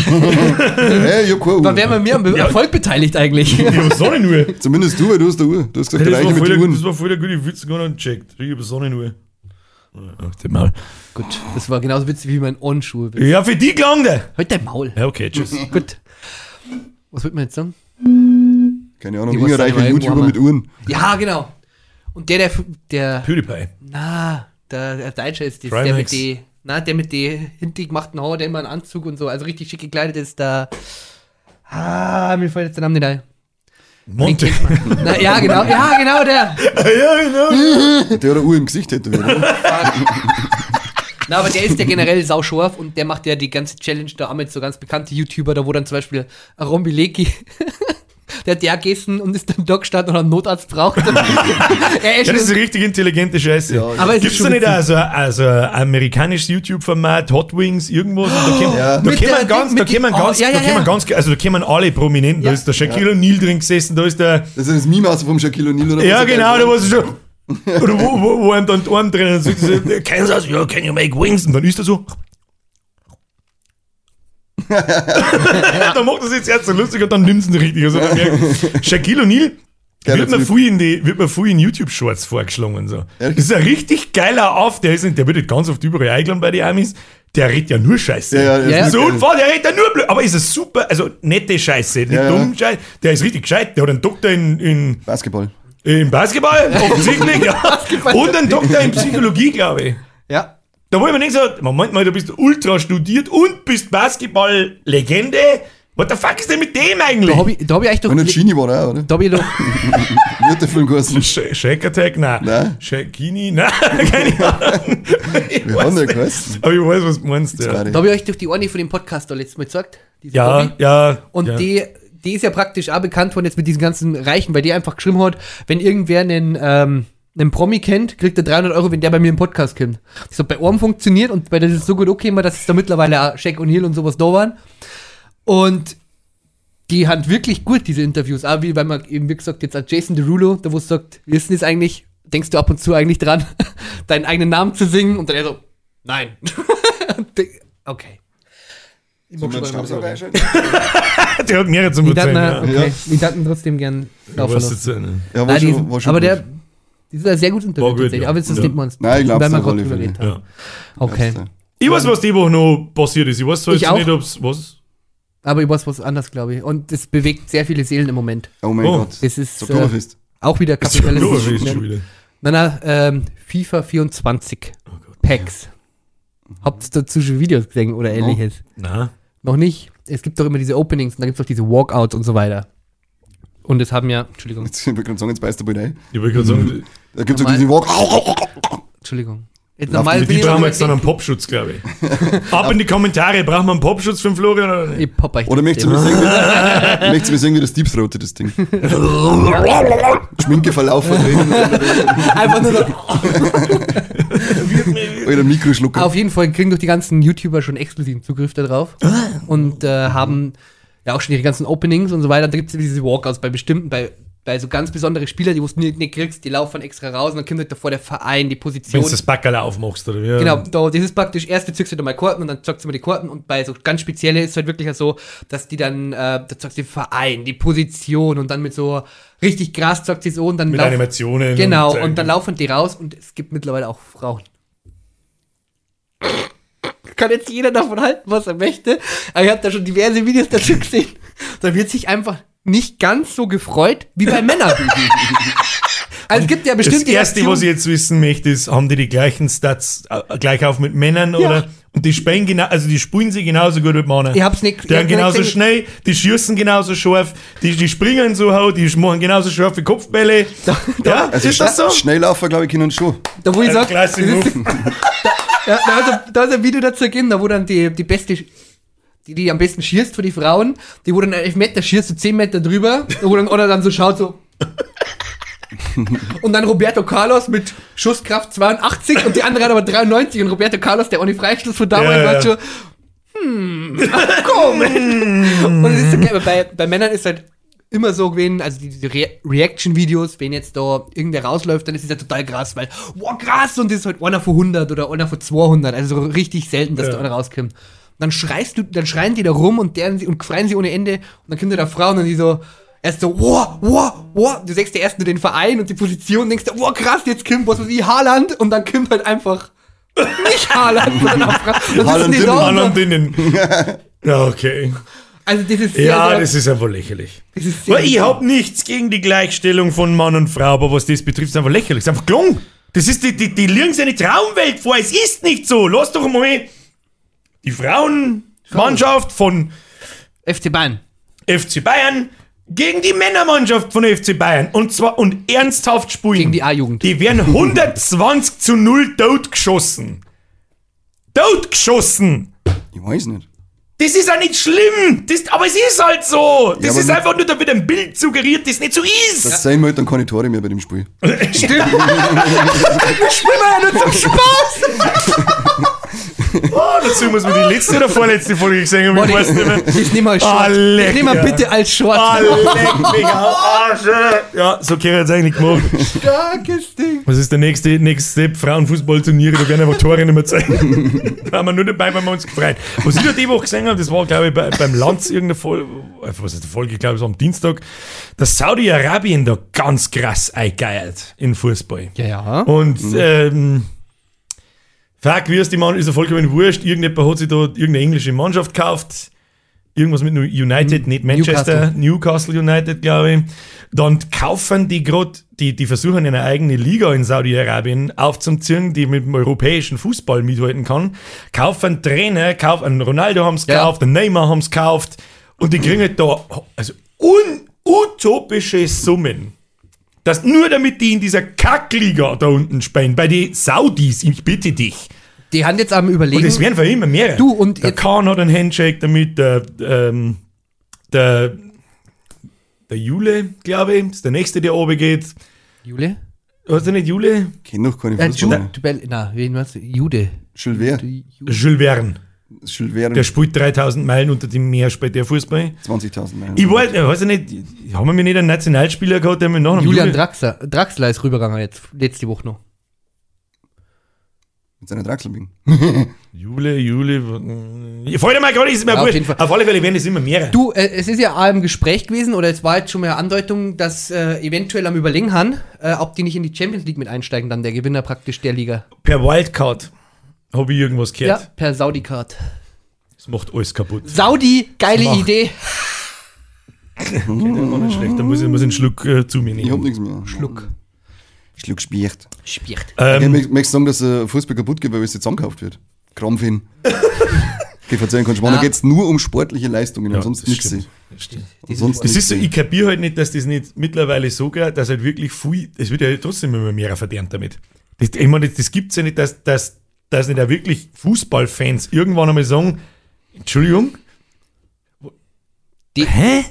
Hey, ich hab keine da Uhr. wären wir mehr am Erfolg beteiligt eigentlich. Ich hab Sonnenuhr. Zumindest du, weil du hast eine Uhr. Du hast gesagt, Das der Reiche war, den der, das war voll der gute Witz, gar nicht gecheckt. Ich habe Sonnenuhr. Ach, Maul. Gut, das war genauso witzig wie mein Onschuh. Ja, für die klang der. Halt dein Maul. Ja, okay, tschüss. [LAUGHS] Gut. Was wollte man jetzt sagen? Keine Ahnung, immer YouTuber mit Uhren. Ja, genau. Und der, der, der, PewDiePie. na, der, der Deutsche ist das, der mit die, na, der mit die hintig gemachten Haare, der immer einen Anzug und so, also richtig schick gekleidet ist, der, ah, mir fällt jetzt der Name nicht ein. Monte. Na, ja, genau, ja, genau, der. ja, genau. Der hat eine Uhr im Gesicht hätte wieder. Na, aber der ist ja generell sauscharf und der macht ja die ganze Challenge da auch mit so ganz bekannte YouTuber, da wo dann zum Beispiel ein Rombileki Der hat ja gegessen und ist dann da gestanden und einen Notarzt braucht. [LAUGHS] er ist Ja, das ist richtig intelligente Scheiße. Ja, Aber es Gibt's schon da nicht also, also ein amerikanisches YouTube-Format, Hot Wings, irgendwas? Und da kommen, Ja. da der- ganz, da da also da kommen alle Prominenten. Da ist der Shaquille O'Neal drin gesessen, da ist der, Das ist das Meme aus vom Shaquille O'Neal oder ja genau, da war es schon, [LAUGHS] oder wo, wo, wo einem dann die Arme drinnen sagt, so, Kansas, ja, can you make wings? Und dann ist er so, [LAUGHS] dann macht das jetzt erst so lustig und dann nimmt es ihn richtig. Also, [LAUGHS] Shaquille O'Neal wird mir, viel in die, wird mir viel in YouTube-Shorts vorgeschlagen und so. Das ist ein richtig geiler Auf, der ist nicht, der wird nicht ganz oft überall eingeladen bei den Amis. Der redet ja nur Scheiße. Ja, ja, So unfair, der redet ja nur blöd. Aber ist ein super, also nette Scheiße, nicht Ja, ja. dumm Scheiße. Der ist richtig gescheit. Der hat einen Doktor in, in, Basketball. in Basketball, [LAUGHS] offensichtlich, ja. Basketball. Und einen Doktor in Psychologie, glaube ich. Da wo ich mir nicht gesagt, Moment mal, du bist ultra studiert und bist Basketball-Legende. What the fuck ist denn mit dem eigentlich? Da habe ich, da hab ich eigentlich doch. Und ein Genie war er auch, oder? Da hab ich doch. [LAUGHS] Wie hat der Film geheißen? Sh Shake Attack? Nein. Nein. Shakini? [LAUGHS] Nein, keine [LAUGHS] Ahnung. Wir haben ja nicht. geheißen. Aber ich weiß, was du meinst. Ja. Da habe ich euch durch die Orni von dem Podcast da letztes Mal gesagt. diese ja. Bobby. ja Und ja. die, die ist ja praktisch auch bekannt worden jetzt mit diesen ganzen Reichen, weil die einfach geschrieben hat, wenn irgendwer einen, ähm, einen Promi kennt, kriegt er 300 Euro, wenn der bei mir im Podcast kommt. Das hat bei Orm funktioniert und bei der ist es so gut okay, immer, dass es da mittlerweile auch Shaq O'Neal und sowas da waren. Und die hat wirklich gut, diese Interviews. Auch wie, weil man eben, wie gesagt, jetzt an Jason Derulo, da wo es sagt, wie ist denn das eigentlich, denkst du ab und zu eigentlich dran, [LAUGHS] deinen eigenen Namen zu singen? Und dann er so, nein. Okay. Ich mag schon so. Der hat mehrere zum okay. die daten trotzdem gern Ja. laufen lassen. Ja, war schon, war schon aber gut. der, die ist ein sehr gut Interview War gut, ja. aber wenn du das Ja. nicht meinst. Nein, ich glaub's Weil wir gerade drüber Fälle. geredet haben. Ja. Okay. Ich weiß, was die Woche noch passiert ist. Ich weiß zwar Ich jetzt auch. nicht, ob's was. Aber ich weiß was anderes, glaube ich. Und es bewegt sehr viele Seelen im Moment. Oh mein Oh. Gott. Das ist äh, auch wieder ist kapitalistisch. schon wieder. Nein, nein, ähm, FIFA 24 Packs. Habt ihr dazu schon Videos gesehen oder ähnliches? Na, Noch nicht. Es gibt doch immer diese Openings und da gibt es auch diese Walkouts und so weiter. Und es haben ja, Entschuldigung, Jetzt, ich wollte gerade sagen, jetzt beißt der ein. ich wollte gerade sagen, Da gibt es Normal- diesen Walk. Entschuldigung. Jetzt normal die- brauchen wir jetzt dann einen Popschutz, glaube ich. Ab in die Kommentare, brauchen wir einen Popschutz für den Florian oder nicht? ich pop euch Oder [LAUGHS] möchtest du mir sagen, wie- möchtest du mir sagen, wie das Deep Throat das Ding? [LAUGHS] Schminke verlaufen. Einfach nur so. [LAUGHS] Oder Mikroschlucker. Auf jeden Fall kriegen durch die ganzen YouTuber schon exklusiven Zugriff darauf und äh, haben ja auch schon ihre ganzen Openings und so weiter. Da gibt es diese Walkouts bei bestimmten, bei, bei so ganz besondere Spieler, die du nicht, nicht kriegst, die laufen extra raus und dann kommt halt davor der Verein, die Wenn Position. du das Backerl aufmachst, oder wie? Genau, da, das ist praktisch, erst du zückst du da mal Karten und dann zockst du mal die Karten und bei so ganz spezielle ist es halt wirklich so, dass die dann, äh, da zockst du den Verein, die Position und dann mit so richtig krass zockst du so und dann Mit laufen- Animationen. Genau, äh, und dann laufen die raus und es gibt mittlerweile auch Frauen. Kann jetzt jeder davon halten, was er möchte. Aber ich habe da schon diverse Videos dazu [LAUGHS] gesehen. Da wird sich einfach nicht ganz so gefreut wie bei Männern. [LAUGHS] also es gibt ja Das bestimmt erste, was ich jetzt wissen möchte, ist, haben die die gleichen Stats äh, gleich auf mit Männern oder? Und die spielen genau, also die spielen sie genauso gut wie Männer. Ich hab's nicht- Die ich sind hab genauso nicht gesehen. schnell, die schießen genauso scharf, die, die springen so hoch, die machen genauso scharfe Kopfbälle. ja, Also ist das so? Schnelllaufer, glaube ich, können schon. Da wo ich sag, das ist- Move. [LAUGHS] Ja, da, ist ein, da ist ein Video dazu gegeben, da wo dann die, die beste, die, die am besten schießt für die Frauen, die wo dann einen Elfmeter schießt, so 10 Meter drüber, wo dann, oder dann so schaut so. Und dann Roberto Carlos mit Schusskraft 82 und die andere hat aber 93 und Roberto Carlos, der ohne Freistoß von damals, Ja, war schon, hm, komisch. und es ist so geil, bei, bei Männern ist halt immer so gewesen, also die- diese Re Reaction-Videos, wenn jetzt da irgendwer rausläuft, dann ist es ja total krass, weil, wow, krass, und das ist halt einer von 100 oder einer von 200, also so richtig selten, dass Ja. da einer rauskommt. Dann schreist du, dann schreien die da rum und deren sie und freien sie ohne Ende und dann kommt da der Frau und dann die so, erst so, wow, wow, wow, du sagst dir erst nur den Verein und die Position, denkst du, wow, krass, jetzt kommt was weiß ich, Haaland und dann kommt halt einfach [LAUGHS] nicht Haaland, sondern [LAUGHS] Haaland innen. [LAUGHS] Ja, okay. also das ist sehr, Ja, sehr, das ist einfach lächerlich. das ist sehr Weil ich hab nichts gegen die Gleichstellung von Mann und Frau, aber was das betrifft, ist einfach lächerlich. Ist einfach gelungen. Das ist die, die, die lügen sich eine Traumwelt vor. Es ist nicht so. Lass doch mal die Frauenmannschaft von FC Bayern. FC Bayern gegen die Männermannschaft von FC Bayern. Und zwar und ernsthaft spielen. Gegen die A-Jugend. Die werden 120 zu 0 totgeschossen. Totgeschossen! Ich weiß nicht. Das ist ja nicht schlimm, das, aber es ist halt so. Das aber ist einfach nur, damit ein Bild suggeriert, das nicht so ist. Das sein halt dann keine Tore mehr bei dem Spiel. [LAUGHS] [LAUGHS] Spielen wir ja nur zum Spaß. [LAUGHS] [LAUGHS] Oh, dazu muss man die letzte oder vorletzte Folge gesehen haben, ich weiß nicht mehr. Wir als Ah, Short. lecker. das nehmen wir bitte als Short. Ah, leck [LAUGHS] mich Arsch. Ja, so kann ich jetzt eigentlich gemacht. Starkes Ding. Was ist der nächste, nächste Step? Frauenfußballturniere, da werden einfach Tore nicht mehr zeigen. [LAUGHS] da haben wir nur dabei, weil wir uns gefreut. Was ich da die Woche gesehen habe, das war, glaube ich, bei, beim Lanz irgendeine Folge, was ist die Folge, ich glaube, es war am Dienstag, dass Saudi-Arabien da ganz krass eingeiert in Fußball. Ja, ja. Und, ähm, fuck, wie ist die Mann, ist ja vollkommen wurscht. Irgendjemand hat sich da irgendeine englische Mannschaft gekauft. Irgendwas mit United, nicht Manchester, Newcastle, United, glaube ich. Dann kaufen die gerade, die, die versuchen eine eigene Liga in Saudi-Arabien aufzuziehen, die mit dem europäischen Fußball mithalten kann. Kaufen Trainer, kaufen Ronaldo haben es Ja. gekauft, Neymar haben es gekauft. Und die kriegen halt da also un, utopische Summen. Das nur damit die in dieser Kackliga da unten spielen, bei den Saudis, ich bitte dich. Die haben jetzt am überlegen. Und es werden für immer mehr. Du, und der Kahn hat einen Handshake damit, der, ähm, der, der Jule, glaube ich, ist der nächste, der oben geht. Jule? Hast du nicht Jule? Kenn noch keine Äh, Fußballer. Jude. Na, wen meinst du? Jude. Jules Ju- Jules Verne. Der spielt 3000 Meilen unter dem Meer, spielt der Fußball. 20.000 Meilen. Ich weiß, weiß ich nicht, haben wir nicht einen Nationalspieler gehabt, der mit Nachnamen Julian Jule- Draxler, Draxler ist rübergegangen jetzt, letzte Woche noch. Mit seiner Draxelbing. Jule, [LAUGHS] Jule. Ich freue mal gerade, ist mir Ja, auf wurscht. jeden Fall. Auf alle Fälle werden es immer mehr. Du, äh, es ist ja auch im Gespräch gewesen, oder es war jetzt schon mal eine Andeutung, dass äh, eventuell am Überlegen haben, äh, ob die nicht in die Champions League mit einsteigen, dann der Gewinner praktisch der Liga. Per Wildcard habe ich irgendwas Ja, gehört. per Saudi-Card. Das macht alles kaputt. Saudi, geile Macht. Idee. Gar nicht schlecht. Da muss ich, muss ich einen Schluck äh, zu mir Ich hab nehmen. nichts mehr. Schluck. Schluck Spiert. Spiert. Ich Ähm, möchte möchte sagen, dass äh, Fußball kaputt geht, weil es jetzt zusammengekauft wird. Krampfin. [LAUGHS] Okay, verzeihen kannst du. Ah. Da geht es nur um sportliche Leistungen, ja, ansonsten nichts. stimmt. Das ist so, ich kapiere halt nicht, dass das nicht mittlerweile so geht, dass halt wirklich viel, es wird ja trotzdem immer mehr verdient damit. Das, ich meine, das, das gibt es ja nicht, dass, dass, dass nicht auch wirklich Fußballfans irgendwann einmal sagen, Entschuldigung, Die- hä?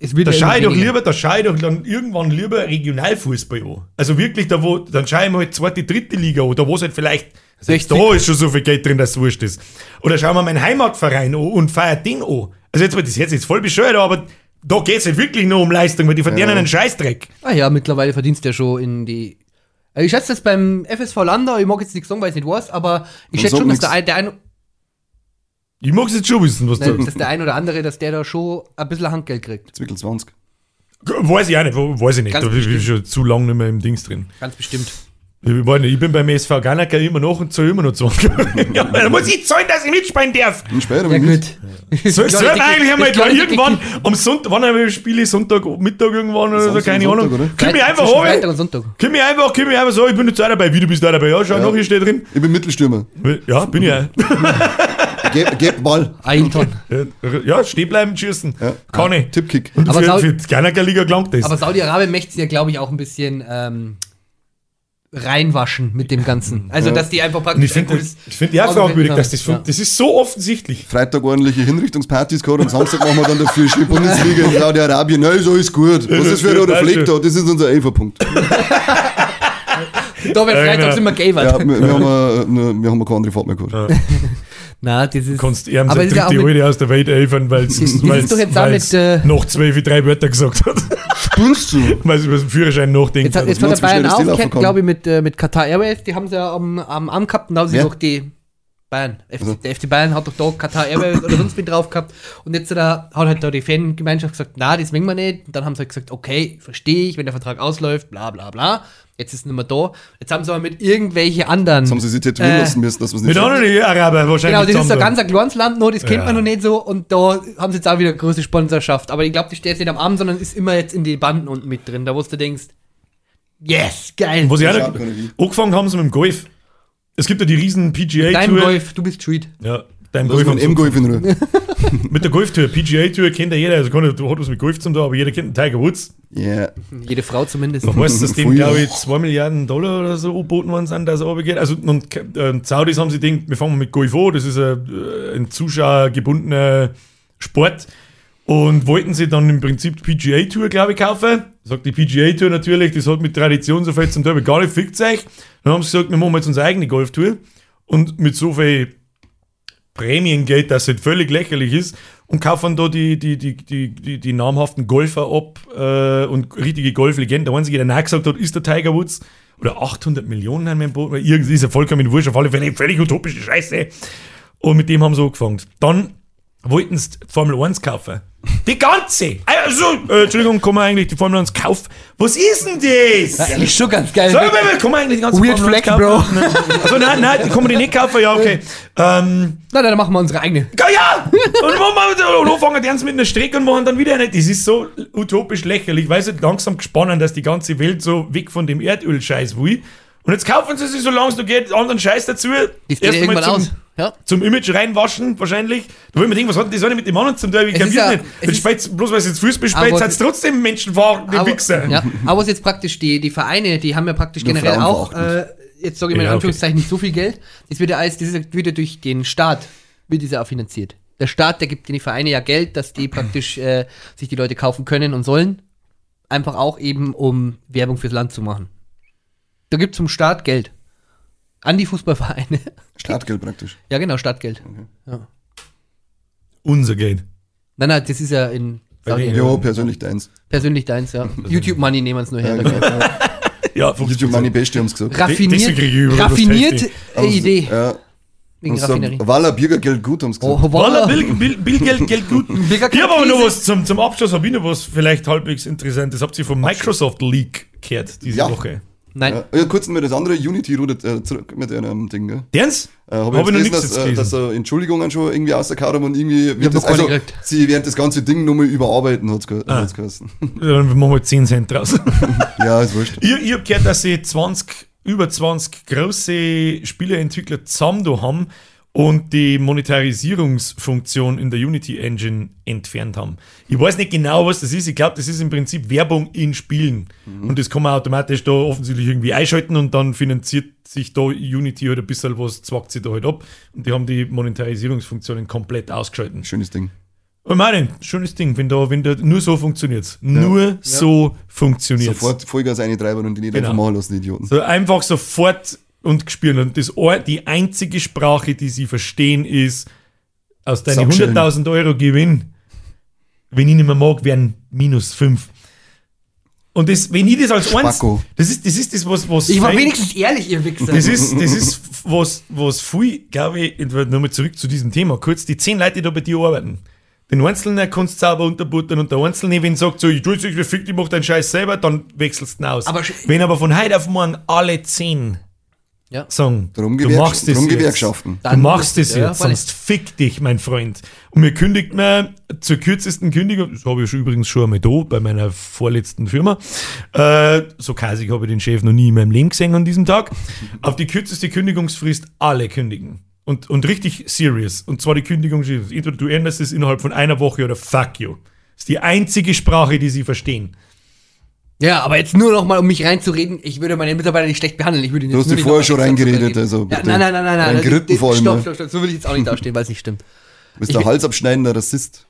Es wird Da schaue ich doch lieber, da schaue ich doch dann irgendwann lieber Regionalfußball an. Also wirklich, da wo, dann schaue ich mir halt zweite, dritte Liga an, da wo es halt vielleicht, also 60. da ist schon so viel Geld drin, dass es wurscht ist. Oder schauen wir meinen Heimatverein an und feiert den an. Also jetzt, das jetzt ist voll bescheuert, aber da geht es halt wirklich nur um Leistung, weil die verdienen Ja. einen Scheißdreck. Ah ja, mittlerweile verdienst du ja schon in die. Also ich schätze das beim FSV Landau, ich mag jetzt nichts sagen, weil ich nicht weiß, aber ich schätze schon, dass der, ein, der, ein, Ich mag es jetzt schon wissen, was nein, du dass der ein oder andere, dass der da schon ein bisschen Handgeld kriegt. Zwickel 20. Weiß ich auch nicht, weiß ich nicht. Ganz da bin ich schon zu lange nicht mehr im Dings drin. Ganz bestimmt. Ich, nicht, ich bin beim SV Ganaker immer noch und zahle immer noch 20. ja, da muss ich zahlen, dass ich mitspielen darf. Und später, Ja, wenn nicht. gut. So, Das so kleine Dicke- eigentlich einmal Dicke irgendwann am Sonntag, wann haben wir Spiele? Sonntag, Mittag irgendwann oder so, keine Sonntag, Ahnung. Komm mir einfach Sonntag. Komm mir einfach, komm mir einfach so, ich bin jetzt auch dabei. Wie, du bist da dabei? Ja, schau Ja. noch, hier steht drin. Ich bin Mittelstürmer. Ja, bin ich auch. [LAUGHS] Geb, geb Ball. Ailton. Ja, stehen bleiben, schießen. Ja. Kann ich. Tippkick. Und Aber für, Sau- für die Liga gelangt das. Aber Saudi-Arabien möchte ja, glaube ich, auch ein bisschen ähm, reinwaschen mit dem Ganzen. [LAUGHS] Also, Ja. dass die einfach Und praktisch ich finde ein das, ich find ja fragwürdig, dass das, Ja. das ist so offensichtlich. Freitag ordentliche Hinrichtungspartys gehabt, am Samstag machen wir dann dafür schön [LAUGHS] Bundesliga in Saudi-Arabien. Nein, so ist gut. Was ist für ein roter Fleck da? Das ist unser Elferpunkt. [LAUGHS] Da Ja, Freitag genau. immer gay Ja, wir, wir, haben, äh, ne- wir haben keine andere Fahrt mehr gehabt. Na, das ist. kannst ja dritte auch mit- Alte aus der Welt helfen, weil es mit, äh, noch zwei wie drei Wörter gesagt hat. [LAUGHS] Spinnst du? [LAUGHS] weil sie über den Führerschein nachdenkt. Jetzt hat, jetzt hat der du, Bayern aufgehört, glaube ich, mit, äh, mit Qatar Airways. Die haben sie ja am, am Arm gehabt und da haben sie Wer? doch die Bayern. FC, Also. Der FC Bayern hat doch da Qatar Airways oder sonst wen drauf gehabt. Und jetzt da, hat halt da die Fangemeinschaft gesagt, na, das mengen wir nicht. Und dann haben sie halt gesagt, okay, verstehe ich, wenn der Vertrag ausläuft, bla bla bla. Jetzt ist es nicht mehr da. Jetzt haben sie aber mit irgendwelchen anderen. Jetzt haben sie sich tätowieren Äh, lassen müssen, dass wir es nicht Mit anderen Araber wahrscheinlich. Genau, das ist so ganz ein kleines Land noch, das kennt Ja. man noch nicht so und da haben sie jetzt auch wieder eine große Sponsorschaft. Aber ich glaube, die steht jetzt nicht am Arm, sondern ist immer jetzt in die Banden unten mit drin, da wo du denkst, yes, geil. Was ich auch angefangen haben sie mit dem Golf. Es gibt ja die riesen Dein PGA-Tour. Golf, du bist schuld. Ja, deinem Lass mal einen M-Golf in Ruhe. [LAUGHS] Mit der Golftour, PGA-Tour kennt ja jeder, also kann, hat was mit Golf zu tun, aber jeder kennt den Tiger Woods. Ja. Jede Frau zumindest. Man weiß, dass dem, glaube ich, 2 Milliarden Dollar oder so geboten worden sind, dass er runtergeht. Also, und äh, Saudis haben sich gedacht, wir fangen mit Golf an, das ist ein, äh, ein zuschauergebundener Sport. Und wollten sie dann im Prinzip die PGA-Tour, glaube ich, kaufen. Sagt die PGA-Tour natürlich, das hat mit Tradition so viel zum Teil gar nicht fickt euch. Dann haben sie gesagt, wir machen jetzt unsere eigene Golftour. Und mit so viel Prämiengeld, das halt völlig lächerlich ist, und kaufen da die, die, die, die, die, die namhaften Golfer ab äh, und richtige Golflegenden. Der einzige, der nein gesagt hat, ist der Tiger Woods. Oder 800 Millionen wir im Boot, weil irgendwie ist er vollkommen wurscht, auf alle Fälle völlig utopische Scheiße. Und mit dem haben sie angefangen. Dann wollten sie Formel 1 kaufen. Die ganze! Also, äh, Entschuldigung, kann man eigentlich die Formel 1 kaufen? Was ist denn das? Das ist schon ganz geil. So, kann man eigentlich die ganze Weird Formel 1 Flag, kaufen? Also, nein, nein, die kann man die nicht kaufen, ja, okay. Ähm, Na, dann machen wir unsere eigene. ja, ja! Und, machen wir, und dann fangen die an mit einer Strecke und machen dann wieder eine. Das ist so utopisch lächerlich, weil sie langsam gespannt, dass die ganze Welt so weg von dem Erdölscheiß will. Und jetzt kaufen sie sich, solange es noch geht, anderen Scheiß dazu. Das geht irgendwann aus. Ja. Zum Image reinwaschen, wahrscheinlich. Da will man denken, was hat denn das eine mit dem anderen zum Teil? Ich Es kapiere ist ja- nicht. es ist- bloß weil es jetzt Fußball spielt, seid ihr trotzdem menschenverachtende Aber, Wichser. ja, aber was jetzt praktisch die, die Vereine, die haben ja praktisch Nur generell auch, äh, jetzt sage ich mal in Ja, okay. Anführungszeichen nicht so viel Geld. Das wird ja alles, das ist, wird ja durch den Staat, wird dieser auch finanziert. Der Staat, der gibt den die Vereine ja Geld, dass die praktisch äh, sich die Leute kaufen können und sollen. Einfach auch eben, um Werbung fürs Land zu machen. Da gibt es zum Staat Geld. An die Fußballvereine. Startgeld praktisch. ja, genau, Stadtgeld. Ja. Unser Geld. Nein, nein, das ist ja in Saudi Ja. Ja, persönlich deins. persönlich deins, ja. YouTube Money nehmen wir es nur her. Ja, genau. Ja, 50 YouTube Money Beste haben es gesagt. Raffiniert, Deswegen krieg ich überall was raffiniert Tasty. äh, Idee. Ja. Wegen Raffinerie. Waller Bürgergeld gut haben sie gesagt. Oh, Bill, Bill Geld, [LAUGHS] gut. Ich habe aber noch was zum, zum Abschluss, habe ich noch was vielleicht halbwegs interessantes. Habt ihr vom Microsoft Leak gehört diese Ja. Woche? Nein. Ja, ja, kurz mal das andere Unity rudert äh, zurück mit einem Ding, gell? Dern's? Äh, Habe Hab ich ich noch jetzt nichts gelesen, jetzt dass, äh, dass er Entschuldigungen schon irgendwie rausgehauen haben und irgendwie wird das, also, sie werden das ganze Ding nochmal überarbeiten, hat's ge Ah. geheißen. [LAUGHS] Dann machen wir 10 Cent draus. [LAUGHS] ja, ist wurscht. ich ich habe gehört, dass sie 20, über 20 große Spieleentwickler zusammen da haben und die Monetarisierungsfunktion in der Unity Engine entfernt haben. Ich weiß nicht genau, was das ist. Ich glaube, das ist im Prinzip Werbung in Spielen. Und das kann man automatisch da offensichtlich irgendwie einschalten und dann finanziert sich da Unity halt ein bisschen was, zwackt sie da halt ab. Und die haben die Monetarisierungsfunktionen komplett ausgeschalten. Schönes Ding. Und meine, schönes Ding, wenn da, wenn da nur so funktioniert's. Nur so funktioniert's. Sofort Vollgas eintreiben und die nicht Genau. einfach machen lassen, die Idioten. So einfach sofort und gespielt. Und das, die einzige Sprache, die sie verstehen, ist aus deinen Subschellen. 100.000 Euro Gewinn, wenn ich nicht mehr mag, werden minus 5. Und das, wenn ich das als eins, das ist, das ist das, was, was Ich war fein- wenigstens ehrlich, ihr Wichser. das ist, das ist was, was viel, glaube ich, nochmal zurück zu diesem Thema, kurz, die zehn Leute, die da bei dir arbeiten. Den Einzelnen kannst du sauber unterbuttern und der Einzelne, wenn sagt so, ich tue es fick, ich mach deinen Scheiß selber, dann wechselst du ihn aus. Aber wenn aber von heute auf morgen alle zehn Ja. sagen, Drum, du machst das drum jetzt. Gewerkschaften. Du machst ja, jetzt, sonst fick dich, mein Freund. Und mir kündigt mir zur kürzesten Kündigung, das habe ich übrigens schon einmal da, bei meiner vorletzten Firma, äh, so kasig habe ich den Chef noch nie in meinem Leben gesehen an diesem Tag, auf die kürzeste Kündigungsfrist alle kündigen. Und, und richtig serious. Und zwar die Kündigung, entweder du änderst es innerhalb von einer Woche oder fuck you. Das ist die einzige Sprache, die sie verstehen. Ja, aber jetzt nur noch mal, um mich reinzureden, ich würde meine Mitarbeiter nicht schlecht behandeln. Ich würde Du hast dich vorher schon reingeredet, also Ja, bitte. nein, nein, nein, nein, nein. Ein das- vor allem, Stopp, ne? stopp, stopp. So will ich jetzt auch nicht dastehen, weil es nicht stimmt. Du bist der halsabschneidender Rassist.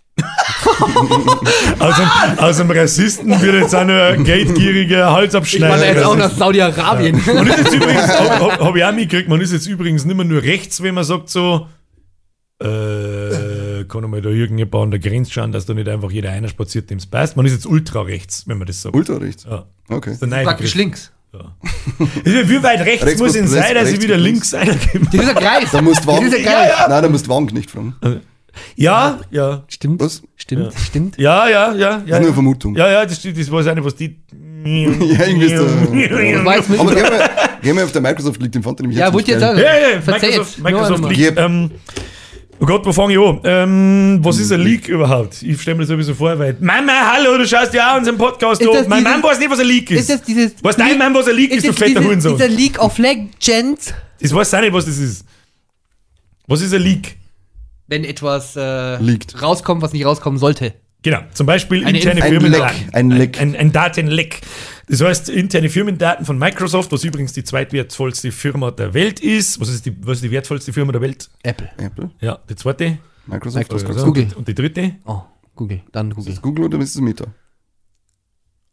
Aus einem, aus einem Rassisten wird jetzt auch nur ein geldgieriger Ich da jetzt Halsabschneider. auch nach Saudi-Arabien. Man ist jetzt [LAUGHS] übrigens, habe hab ich auch mitgekriegt, man ist jetzt übrigens nicht mehr nur rechts, wenn man sagt so, äh, kann mal da irgendjemand an der Grenze schauen, dass da nicht einfach jeder einer spaziert, dem es passt. Man ist jetzt ultra rechts, wenn man das sagt. Ultrarechts. Ja. Okay. Das ist Praktisch links. [LAUGHS] Wie weit rechts, Rechts muss rechts- sein, dass ich rechts wieder links eingeben? Das ist ein Kreis. Da musst Das ist ein Kreis. Nein, da musst du Wank nicht fragen. Ja, ja, Stimmt, Was? stimmt, stimmt. ja, ja, ja. ja Das ist nur ja. eine Vermutung. Ja, ja, das, stimmt, das weiß ich nicht, was die. [LAUGHS] Ja, irgendwie ist Das war mit Aber gehen wir, gehen wir auf der Microsoft liegt, den fand ich nämlich Ja, jetzt wollte ich jetzt sagen. Ja, ja, Verzeih Microsoft, Microsoft einmal. Yep. Ähm, oh Gott, wo fange ich an? Ähm, was ist ein Leak überhaupt? Ich stelle mir das sowieso vor, weil. Mama, hallo, du schaust ja auch unseren Podcast Ist an. Mein Mann weiß nicht, was ein Leak ist. Ist das dieses. was dein Mann, was ein Leak ist, ist du fetter Hurensohn. dieser League of Legends? Das weiß auch nicht, was das ist. Was ist ein Leak? wenn etwas äh, Liegt. rauskommt, was nicht rauskommen sollte. Genau, zum Beispiel Eine interne Info- Ein Firmendaten. Leck, ein Leck. Ein, ein Datenleck. Das heißt, interne Firmendaten von Microsoft, was übrigens die zweitwertvollste Firma der Welt ist. Was ist die, was ist die wertvollste Firma der Welt? Apple. Apple, Ja, die zweite. Microsoft, Microsoft. was Google. Und die dritte? Oh, Google. Dann Google. Ist es Google oder ist es Meta?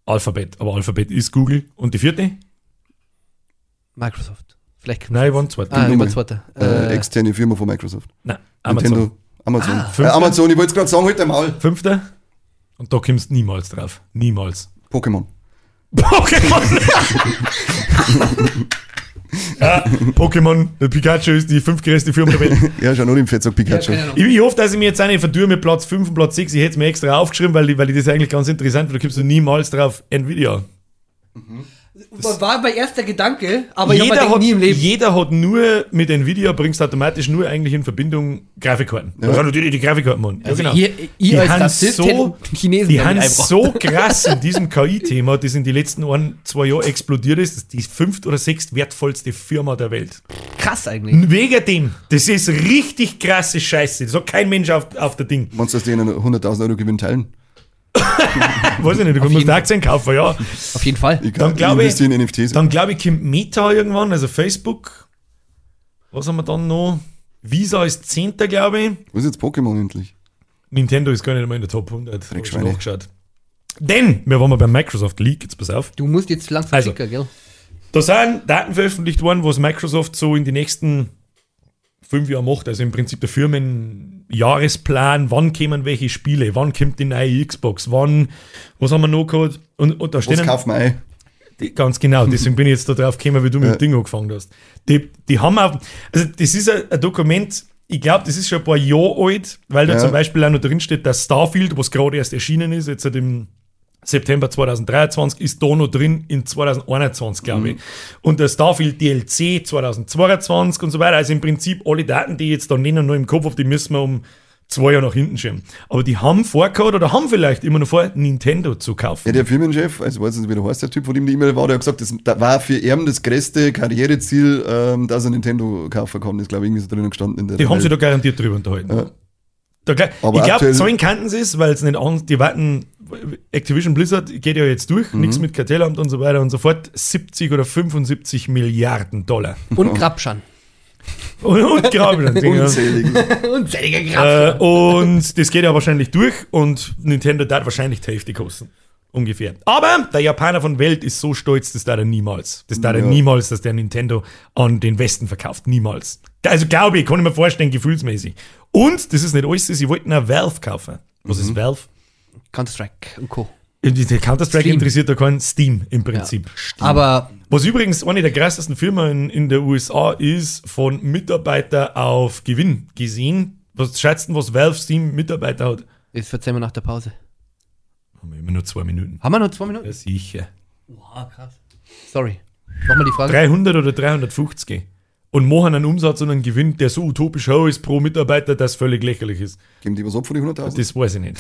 Alphabet. Aber Alphabet ist Google. Und die vierte? Microsoft. Vielleicht. Nein, waren zweite. Ah, Nummer. über zweite. Äh, Äh, externe Firma von Microsoft. Nein, Amazon. Nintendo. Amazon. äh, fünfte. Amazon, ich wollte es gerade sagen, halt einmal. Fünfte. Und da kommst du niemals drauf. Niemals. Pokémon. Pokémon! [LAUGHS] ja, Pokémon, der Pikachu ist die fünftgrößte Firma der Welt. [LAUGHS] Ja, schon nur im Fettsack Pikachu. keine Ahnung. Ich, ich hoffe, dass ich mir jetzt auch nicht verdürre mit Platz 5 und Platz 6. Ich hätte es mir extra aufgeschrieben, weil, ich- weil ich das eigentlich ganz interessant finde. Da kommst du niemals drauf. Nvidia. War mein erster Gedanke, aber ich jeder, habe hat, nie im Leben. jeder hat nur mit Nvidia, bringst automatisch nur eigentlich in Verbindung Grafikkarten. Ja. Das sind natürlich die Grafikkarten, Mann. Also ja, genau. ihr, ihr die als haben Rassist so, Chinesen die haben so [LAUGHS] krass in diesem KI-Thema, das in den letzten ein, zwei Jahren explodiert ist, das ist die fünft oder sechst wertvollste Firma der Welt. krass eigentlich. Wegen dem. Das ist richtig krasse Scheiße. Das hat kein Mensch auf, auf der Ding. Meinst du, dass die ihnen 100.000 Euro Gewinn teilen? [LAUGHS] Weiß ich nicht, du kannst jeden Aktien kaufen, ja. Auf jeden Fall. Ich, Dann ich glaube ich- in NFTs. Dann glaube ich, kommt Meta irgendwann, also Facebook. Was haben wir dann noch? Visa ist Zehnter, glaube ich. Was ist jetzt Pokémon endlich? Nintendo ist gar nicht mehr in der Top 100. Hab ich schon nachgeschaut. Denn, wir waren mal beim Microsoft Leak, jetzt pass auf. Du musst jetzt langsam Also. schicker, gell? Da sind Daten veröffentlicht worden, was Microsoft so in die nächsten fünf Jahren macht. Also im Prinzip der Firmenjahresplan, wann kämen welche Spiele, wann kommt die neue Xbox, wann, was haben wir noch gehabt? Und, und da Was stehen kaufen wir die, ganz genau, deswegen bin ich jetzt da drauf gekommen, wie du mit dem Ding angefangen hast. Die, die haben auch, also das ist ein, ein Dokument, ich glaube, das ist schon ein paar Jahre alt, weil da Ja. zum Beispiel auch noch drin steht, dass Starfield, was gerade erst erschienen ist, jetzt seit im September 2023, ist da noch drin in 2021, glaube ich. Und der Starfield DLC 2022 und so weiter. Also im Prinzip alle Daten, die ich jetzt da nennen, noch im Kopf habe, die müssen wir um zwei Jahre nach hinten schieben. Aber die haben vorgehabt oder haben vielleicht immer noch vor, Nintendo zu kaufen. Ja, der Firmenchef, also weiß nicht, wie der heißt, der Typ, von dem die E-Mail war, der hat gesagt, das da war für ihn das größte Karriereziel, ähm, dass er Nintendo kaufen kann. Das ist, glaube ich, irgendwie so drinnen gestanden in der Die haben sich da garantiert drüber unterhalten. Ja. Da, Aber ich glaube, Zahlen kannten sie es, weil es nicht an, die warten, Activision Blizzard geht ja jetzt durch, Mhm. nichts mit Kartellamt und so weiter und so fort, 70 oder 75 Milliarden Dollar. Und Grabschan. [LAUGHS] Und, und Graben. Unzähligen. [LAUGHS] Unzählige Grabschan. äh, und das geht ja wahrscheinlich durch und Nintendo darf wahrscheinlich die Hälfte kosten. Ungefähr. Aber der Japaner von Welt ist so stolz, das darf er niemals. Das darf er Ja. niemals, dass der Nintendo an den Westen verkauft. Niemals. Also glaube ich, kann ich mir vorstellen, gefühlsmäßig. Und, das ist nicht alles, sie wollten auch Valve kaufen. Was Mhm. ist Valve? Counter-Strike und Co. Die Counter-Strike Steam. interessiert da keinen Steam im Prinzip. Aber Was übrigens eine der krassesten Firmen in, in der USA ist, von Mitarbeiter auf Gewinn gesehen. Was schätzt denn, was Valve Steam Mitarbeiter hat? das verzeihen wir nach der Pause. Haben wir immer nur zwei Minuten. Haben wir noch zwei Minuten? Ja, sicher. Wow, krass. Sorry. Nochmal die Frage. 300 oder 350. Und machen einen Umsatz und einen Gewinn, der so utopisch hoch ist pro Mitarbeiter, dass völlig lächerlich ist. Geben die was ab von die 100.000? Das weiß ich nicht.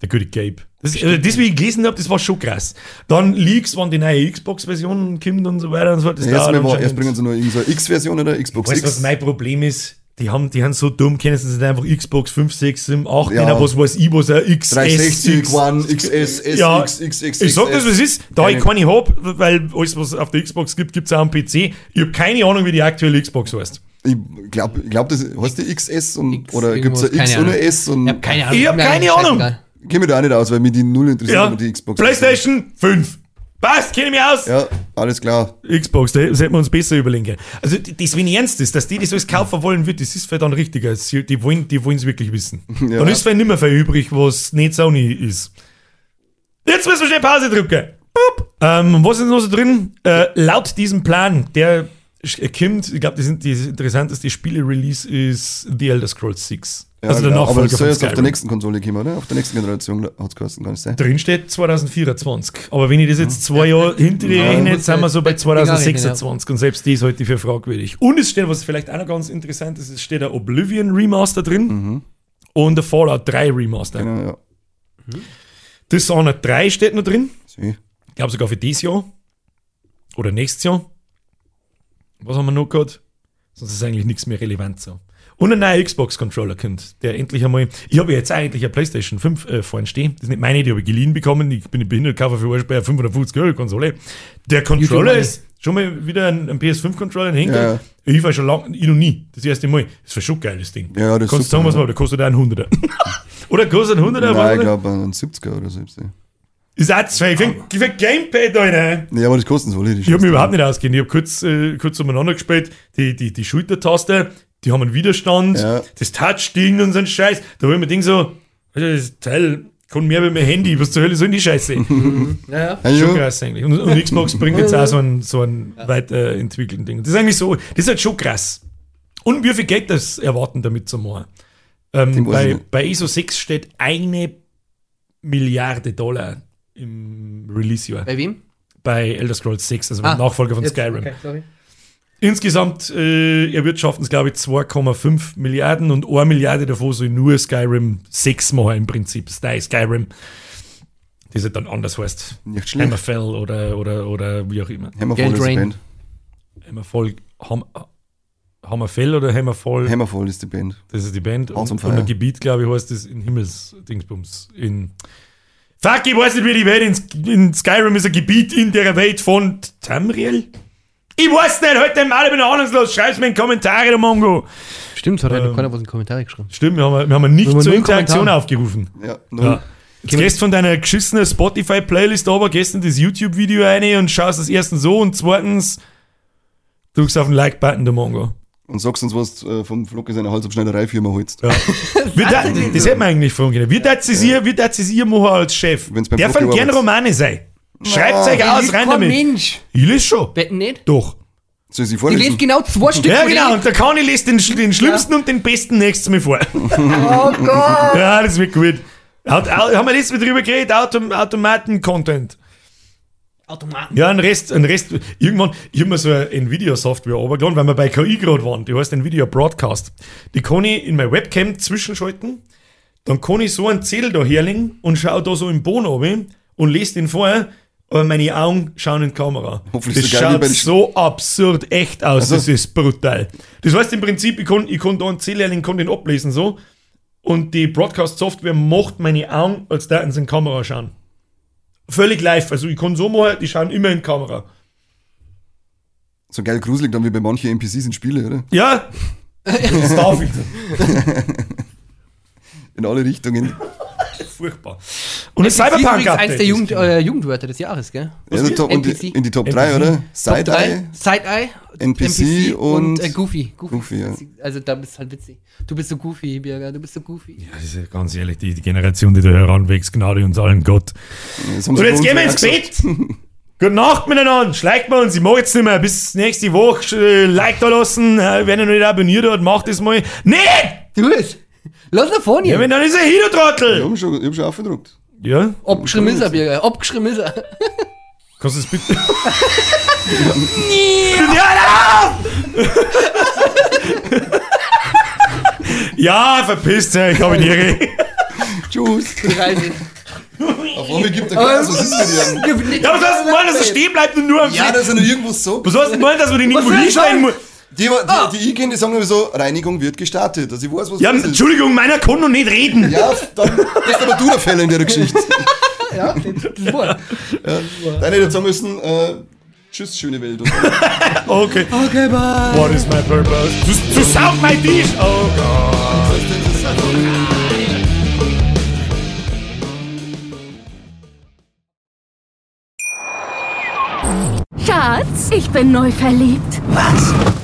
Der gute Gabe. Das, also das, wie ich gelesen habe, das war schon krass. Dann Leaks, wann die neue Xbox-Version kommt und so weiter und so fort. Das Erst, dauert mal war, erst bringen sie noch irgendeine X-Version oder Xbox Weißt du, was X. mein Problem ist? Die haben, die haben so dumm, kennen sie nicht einfach Xbox 5, 6, 7, 8, Ja. ja. was weiß ich, was ein XS, 360, X, One, XS, S, Ja, X, X, X, Ich sag das, was es ist, da ich Keine- keine hab, weil alles, was es auf der Xbox gibt, gibt es auch am PC. Ich habe keine Ahnung, wie die aktuelle Xbox heißt. Ich glaube, ich glaub, das heißt die XS und, X oder gibt es X keine ohne. S? Und Ich hab keine Ahnung. Ich hab Mir keine Ahnung. mich da auch nicht aus, weil mich die null interessiert, Ja, die Xbox. PlayStation 5. Passt, kenne ich mich aus. Ja, alles klar. Xbox, da sollten wir uns besser überlegen. Also, das, wenn ernst ist, dass die das alles kaufen wollen wird, das ist für dann richtiger. Die wollen die es wirklich wissen. [LAUGHS] Ja. Dann ist für nicht mehr viel übrig, was nicht Sony ist. Jetzt müssen wir schnell Pause drücken. Boop. Ähm, was ist noch so drin? Äh, laut diesem Plan, der kommt, ich glaube, das, das interessanteste Spiele-Release ist The Elder Scrolls 6. Ja, also der genau. Nachfolger Aber das soll jetzt auf der nächsten Konsole kommen, oder? Auf der nächsten Generation hat es kosten, kann es sein? Drin steht 2024. Aber wenn ich das jetzt zwei Jahre hinter dir rechne, sind wir so bei jetzt Dinger rechnen, 2026 und selbst die ist heute für fragwürdig. Und es steht, was vielleicht auch noch ganz interessant ist, es steht ein Oblivion Remaster drin und ein Fallout 3 Remaster. Genau, ja. Dishonored 3 steht noch drin. Sie. Ich glaube sogar für dieses Jahr. Oder nächstes Jahr. Was haben wir noch gehabt? Sonst ist eigentlich nichts mehr relevant so. Und ein neuer Xbox-Controller kommt, der endlich einmal. Ich habe ja jetzt eigentlich eine PlayStation 5 äh, vorhin stehen. Das ist nicht meine, die habe ich geliehen bekommen. Ich bin behindert, kaufe für Beispiel eine 550 Euro Konsole. Der Controller ist schon mal wieder ein, ein PS5-Controller in Henkel. Ja. Ich war schon lange, ich noch nie. Das erste Mal. Das war schon geil, das Ding. Ja, das ist Kannst super, sagen, was ja. mal, der kostet auch ein 100er. [LAUGHS] oder kostet ein 100er? Nein, ich glaube ein 70er oder so. Ist auch zwei. Für, für Gamepad, Alter. Ja, aber das kostet so Ich habe mich überhaupt nicht ausgehen. Ich habe kurz, äh, kurz umeinander gespielt. Die, die, die Schultertaste, die haben einen Widerstand. Ja. Das Touch-Ding und so ein Scheiß. Da habe ich mir denkt so, das Teil kann mehr wie mein Handy. Was zur Hölle soll denn die Scheiße? Ja, [LAUGHS] ja. Ja, schon ja. krass eigentlich. Und, und Xbox bringt jetzt auch so ein, so ein weiterentwickelten Ding. Das ist eigentlich so, das ist halt schon krass. Und wie viel Geld das erwarten damit zu machen? Ähm, bei, bei ISO 6 steht eine Milliarde Dollar im Release-Jahr. Bei wem? Bei Elder Scrolls 6, also beim Ah, Nachfolger von Jetzt- Skyrim. Okay, sorry. Insgesamt äh, erwirtschaften es, glaube ich, 2,5 Milliarden und 1 Milliarde davon soll nur Skyrim 6 machen im Prinzip. Sky Skyrim. Das halt dann anders heißt. Nicht schlecht. Hammerfell oder, oder, oder wie auch immer. Hammerfall ist die. Band. Hammerfall, Ham, Hammerfell oder Hammerfall? Hammerfall ist die Band. das ist die Band. House Und, und ein Gebiet, glaube ich, heißt das in Himmelsdingsbums. In Fuck, ich weiß nicht, wie die Welt in, in Skyrim ist ein Gebiet in der Welt von Tamriel. Ich weiß nicht, heute mal, ich bin ahnungslos. Schreib's mir in die Kommentare, der Mongo. Stimmt, hat Ähm, ähm, keiner was in die Kommentare geschrieben. Stimmt, wir haben, wir haben nicht Wir zur Interaktion Kommentare. aufgerufen. Ja, null. Ja. Jetzt gehst von deiner geschissenen Spotify-Playlist aber gestern das YouTube-Video rein und schaust das erstens so und zweitens drückst auf den Like-Button, der Mongo. Und sagst uns, was äh, vom Flocke seiner Halsabschneidereifirma holst. Ja. [LAUGHS] Wie da, das hätte man eigentlich fragen können. Wie darf sie ihr, wie ihr machen als Chef? Wenn's beim Darf Flocke gern. Romane sein. Schreibt euch aus, rein damit. Mensch. Ich lese schon. Wetten nicht? Doch. Soll ich sie Die vorlesen? lesen genau zwei Stück. Ja, von genau. denen. Und der Kani liest den, den schlimmsten und den besten nächstes Mal vor. [LAUGHS] Oh Gott. Ja, das wird gut. Hat, haben wir letztes Mal drüber geredet, Autom Automaten-Content. Automaten. Ja, ein Rest, ein Rest. Irgendwann, ich habe mir so eine Nvidia-Software runtergeladen, weil wir bei KI gerade waren. Die heißt Nvidia Broadcast. Die kann ich in meine Webcam zwischenschalten. Dann kann ich so einen Zettel da herlegen und schaue da so im Boden runter und lese den vor. Aber meine Augen schauen in die Kamera. Hoffentlich das so geil schaut so absurd echt aus. Also- Das ist brutal. Das heißt im Prinzip, ich kann, ich kann da einen kann den ablesen so. Und die Broadcast-Software macht meine Augen, als da in die Kamera schauen. Völlig live. Also ich kann so machen, die schauen immer in die Kamera. So geil gruselig dann wie bei manchen NPCs in Spiele, oder? Ja, das darf ich. [LAUGHS] In alle Richtungen. [LAUGHS] Furchtbar. Und das Das ist Cyberpunk übrigens eins der Jugend, Update. äh, Jugendwörter des Jahres, gell? Ja, in, die Top, und NPC. die, in die Top NPC. 3, oder? Side-Eye. drei, Side-Eye, NPC und- äh, Goofy. Goofy. Goofy, ja. Also da bist du halt witzig. Du bist so Goofy, Birger, du bist so Goofy. Ja, das ist ja ganz ehrlich, die, die Generation, die da heranwächst, Gnade uns allen Gott. Haben Und jetzt gehen wir ins Bett. [LAUGHS] Gute Nacht miteinander. Schleicht mal uns. Ich mag jetzt nicht mehr. Bis nächste Woche. Äh, like da lassen. Äh, wenn ihr noch nicht abonniert habt, macht das mal. Nicht! Du es! Lass nach vorne! Ja, wenn dann ist er Ich Hino-Trottel. habe schon, ich hab schon aufgedruckt. Ja, Abgeschrieben ist er, Birger. Abgeschrieben ist er. kannst du das bitte. ja, ja, verpisst euch, ich habe die Ehre. Tschüss. Reise. Auf einmal gibt er Gas, was ist mit dir? Ja, was hast du gemeint, dass er stehen bleibt und nur am Ja, dass er noch irgendwas sagt. Was hast du gemeint, dass wir den irgendwo ich hinstellen muss? Die, die, die ich kenne, die sagen immer so, Reinigung wird gestartet. Also ich weiß, was Ja, das ist. Entschuldigung, meiner kann noch nicht reden. Ja, dann bist aber du der Fälle in der Geschichte. [LAUGHS] Ja, das war. Dann hätte ich sagen müssen, äh, tschüss, schöne Welt. [LAUGHS] Okay. Okay, bye. What is my purpose? To, to sound my dish. Oh God. Schatz, ich bin neu verliebt. Was?